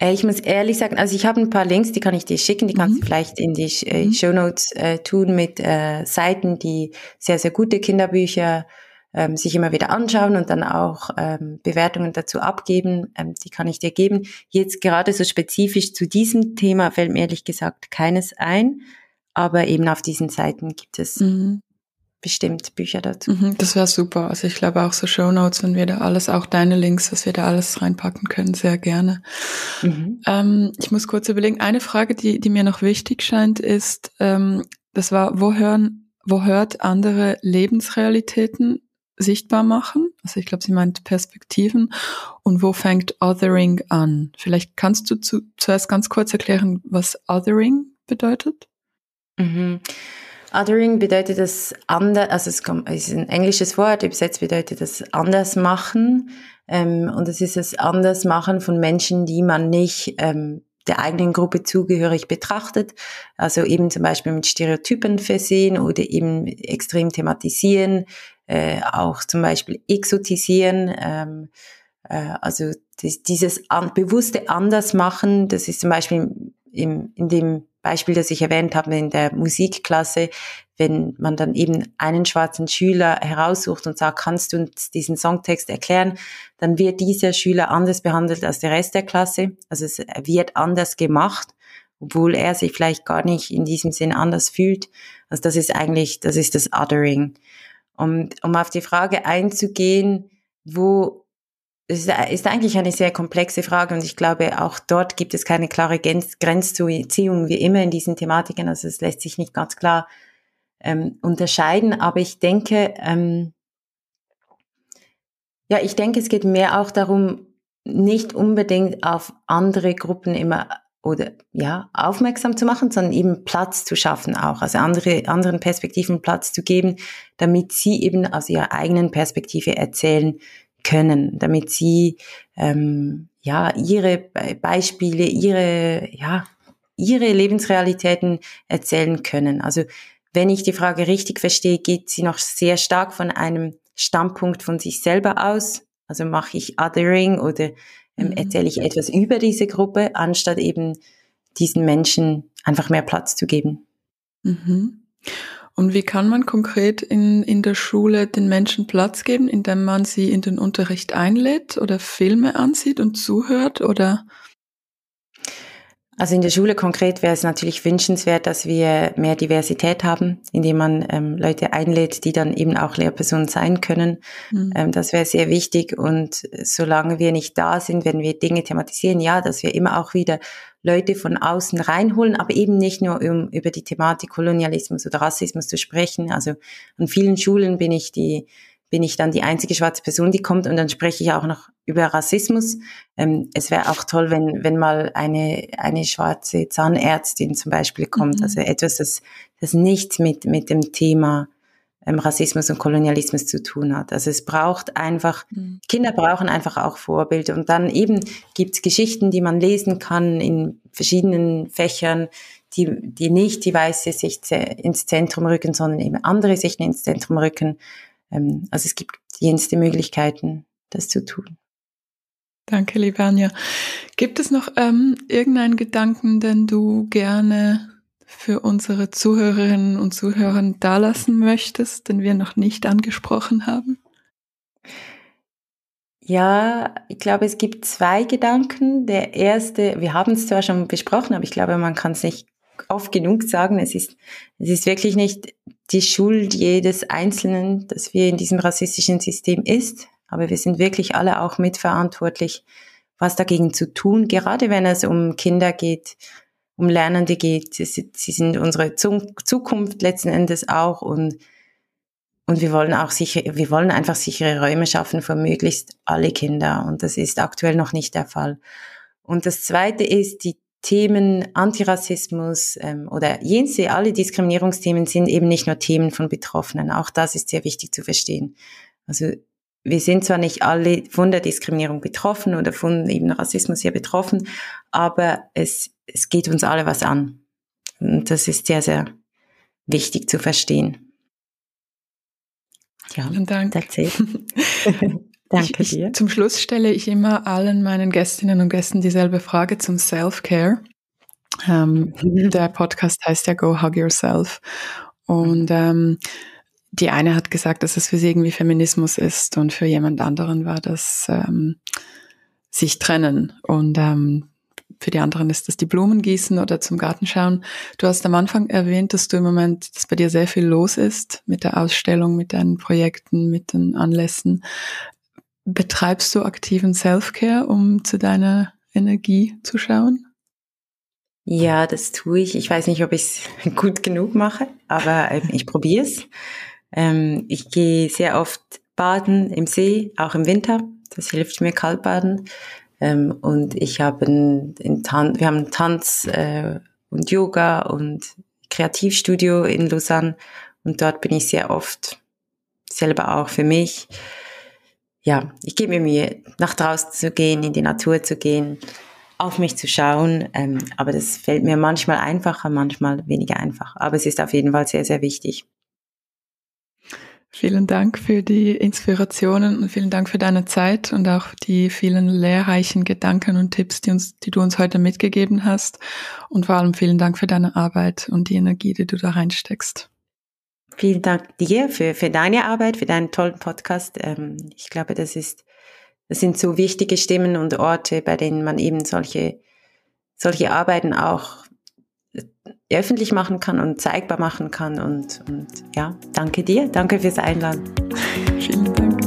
Äh, ich muss ehrlich sagen, also ich habe ein paar Links, die kann ich dir schicken, die kannst mhm. du vielleicht in die äh, mhm. Show Notes äh, tun mit äh, Seiten, die sehr, sehr gute Kinderbücher ähm, sich immer wieder anschauen und dann auch ähm, Bewertungen dazu abgeben. Ähm, die kann ich dir geben. Jetzt gerade so spezifisch zu diesem Thema fällt mir ehrlich gesagt keines ein, aber eben auf diesen Seiten gibt es mhm bestimmt Bücher dazu. Mhm, das wäre super. Also ich glaube auch so Show Notes, wenn wir da alles, auch deine Links, dass wir da alles reinpacken können, sehr gerne. Mhm. Ähm, ich muss kurz überlegen, eine Frage, die, die mir noch wichtig scheint, ist, ähm, das war, wo hören, wo hört andere Lebensrealitäten sichtbar machen? Also ich glaube, sie meint Perspektiven. Und wo fängt Othering an? Vielleicht kannst du zu, zuerst ganz kurz erklären, was Othering bedeutet? Mhm. Othering bedeutet das anders, also es ist ein englisches Wort, übersetzt bedeutet das anders machen. Ähm, und es ist das Andersmachen von Menschen, die man nicht ähm, der eigenen Gruppe zugehörig betrachtet. Also eben zum Beispiel mit Stereotypen versehen oder eben extrem thematisieren, äh, auch zum Beispiel exotisieren. Ähm, äh, also dieses an, bewusste Andersmachen, das ist zum Beispiel im, in dem Beispiel, das ich erwähnt habe in der Musikklasse, wenn man dann eben einen schwarzen Schüler heraussucht und sagt, kannst du uns diesen Songtext erklären, dann wird dieser Schüler anders behandelt als der Rest der Klasse. Also es wird anders gemacht, obwohl er sich vielleicht gar nicht in diesem Sinn anders fühlt. Also das ist eigentlich, das ist das Othering. Und um auf die Frage einzugehen, wo es ist eigentlich eine sehr komplexe Frage und ich glaube, auch dort gibt es keine klare Grenzziehung wie immer in diesen Thematiken. Also es lässt sich nicht ganz klar ähm, unterscheiden, aber ich denke, ähm, ja, ich denke, es geht mehr auch darum, nicht unbedingt auf andere Gruppen immer oder ja aufmerksam zu machen, sondern eben Platz zu schaffen auch, also andere anderen Perspektiven Platz zu geben, damit sie eben aus ihrer eigenen Perspektive erzählen können, damit sie ähm, ja ihre Beispiele, ihre ja ihre Lebensrealitäten erzählen können. Also wenn ich die Frage richtig verstehe, geht sie noch sehr stark von einem Standpunkt von sich selber aus. Also mache ich Othering oder ähm, mhm. erzähle ich etwas über diese Gruppe, anstatt eben diesen Menschen einfach mehr Platz zu geben. Mhm. Und wie kann man konkret in, in der Schule den Menschen Platz geben, indem man sie in den Unterricht einlädt oder Filme ansieht und zuhört oder? Also in der Schule konkret wäre es natürlich wünschenswert, dass wir mehr Diversität haben, indem man ähm, Leute einlädt, die dann eben auch Lehrpersonen sein können. Mhm. Ähm, das wäre sehr wichtig. Und solange wir nicht da sind, wenn wir Dinge thematisieren, ja, dass wir immer auch wieder Leute von außen reinholen, aber eben nicht nur um über die Thematik Kolonialismus oder Rassismus zu sprechen. Also an vielen Schulen bin ich die bin ich dann die einzige schwarze Person, die kommt und dann spreche ich auch noch über Rassismus. Ähm, es wäre auch toll, wenn, wenn mal eine, eine schwarze Zahnärztin zum Beispiel kommt, mhm. also etwas, das, das nichts mit, mit dem Thema ähm, Rassismus und Kolonialismus zu tun hat. Also es braucht einfach, mhm. Kinder brauchen einfach auch Vorbilder. Und dann eben gibt's Geschichten, die man lesen kann in verschiedenen Fächern, die, die nicht die weiße Sicht ins Zentrum rücken, sondern eben andere Sichten ins Zentrum rücken. Ähm, also es gibt jenste Möglichkeiten, das zu tun. Danke, liebe Anja. Gibt es noch ähm, irgendeinen Gedanken, den du gerne für unsere Zuhörerinnen und Zuhörer dalassen möchtest, den wir noch nicht angesprochen haben? Ja, ich glaube, es gibt zwei Gedanken. Der erste, wir haben es zwar schon besprochen, aber ich glaube, man kann es nicht oft genug sagen. Es ist, es ist wirklich nicht die Schuld jedes Einzelnen, dass wir in diesem rassistischen System ist. Aber wir sind wirklich alle auch mitverantwortlich, was dagegen zu tun, gerade wenn es um Kinder geht, um Lernende geht. Sie, sind unsere Zukunft letzten Endes auch und und wir wollen auch sicher, wir wollen einfach sichere Räume schaffen für möglichst alle Kinder. Und das ist aktuell noch nicht der Fall. Und das zweite ist, die Themen Antirassismus ähm, oder jense, alle Diskriminierungsthemen sind eben nicht nur Themen von Betroffenen. Auch das ist sehr wichtig zu verstehen. Also wir sind zwar nicht alle von der Diskriminierung betroffen oder von eben Rassismus hier betroffen, aber es, es geht uns alle was an. Und das ist sehr, sehr wichtig zu verstehen. Ja, Vielen Dank. That's it. Danke ich, dir. zum Schluss stelle ich immer allen meinen Gästinnen und Gästen dieselbe Frage zum Self-Care. Ähm. Der Podcast heißt ja Go Hug Yourself. Und ähm, die eine hat gesagt, dass es für sie irgendwie Feminismus ist und für jemand anderen war das ähm, sich trennen. Und ähm, für die anderen ist das die Blumen gießen oder zum Garten schauen. Du hast am Anfang erwähnt, dass du im Moment, dass bei dir sehr viel los ist mit der Ausstellung, mit deinen Projekten, mit den Anlässen. Betreibst du aktiven Self-Care, um zu deiner Energie zu schauen? Ja, das tue ich. Ich weiß nicht, ob ich es gut genug mache, aber ähm, ich probiere es. Ähm, ich gehe sehr oft baden im See, auch im Winter. Das hilft mir Kaltbaden. Ähm, und ich habe ein, ein Tan wir haben Tanz äh, und Yoga und Kreativstudio in Lausanne und dort bin ich sehr oft selber auch für mich. Ja, ich gebe mir Mühe, nach draußen zu gehen, in die Natur zu gehen, auf mich zu schauen. Ähm, aber das fällt mir manchmal einfacher, manchmal weniger einfach. Aber es ist auf jeden Fall sehr, sehr wichtig. Vielen Dank für die Inspirationen und vielen Dank für deine Zeit und auch die vielen lehrreichen Gedanken und Tipps, die, uns, die du uns heute mitgegeben hast. Und vor allem vielen Dank für deine Arbeit und die Energie, die du da reinsteckst. Vielen Dank dir für, für deine Arbeit, für deinen tollen Podcast. Ähm, ich glaube, das ist, das sind so wichtige Stimmen und Orte, bei denen man eben solche, solche Arbeiten auch öffentlich machen kann und zeigbar machen kann. Und, und ja, danke dir, danke fürs Einladen. Vielen Dank.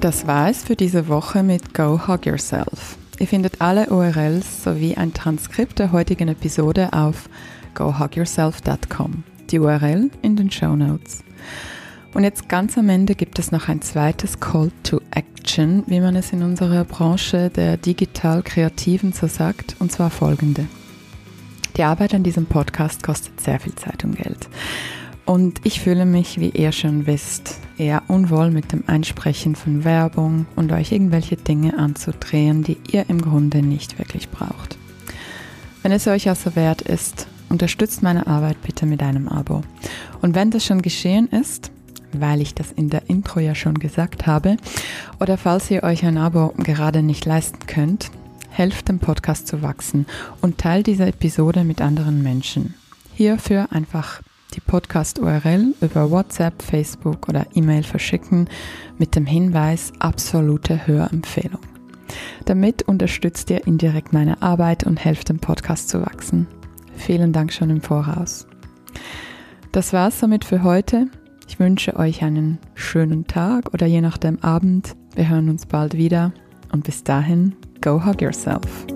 Das war es für diese Woche mit Go Hug Yourself. Ihr findet alle URLs sowie ein Transkript der heutigen Episode auf gohugyourself.com. Die URL in den Show Notes. Und jetzt ganz am Ende gibt es noch ein zweites Call to Action, wie man es in unserer Branche der digital-kreativen so sagt, und zwar folgende. Die Arbeit an diesem Podcast kostet sehr viel Zeit und Geld. Und ich fühle mich, wie ihr schon wisst, eher unwohl mit dem Einsprechen von Werbung und euch irgendwelche Dinge anzudrehen, die ihr im Grunde nicht wirklich braucht. Wenn es euch also wert ist, unterstützt meine Arbeit bitte mit einem Abo. Und wenn das schon geschehen ist, weil ich das in der Intro ja schon gesagt habe. Oder falls ihr euch ein Abo gerade nicht leisten könnt, helft dem Podcast zu wachsen und teilt diese Episode mit anderen Menschen. Hierfür einfach die Podcast-URL über WhatsApp, Facebook oder E-Mail verschicken mit dem Hinweis absolute Hörempfehlung. Damit unterstützt ihr indirekt meine Arbeit und helft dem Podcast zu wachsen. Vielen Dank schon im Voraus. Das war's somit für heute. Ich wünsche euch einen schönen Tag oder je nachdem Abend. Wir hören uns bald wieder und bis dahin, go hug yourself.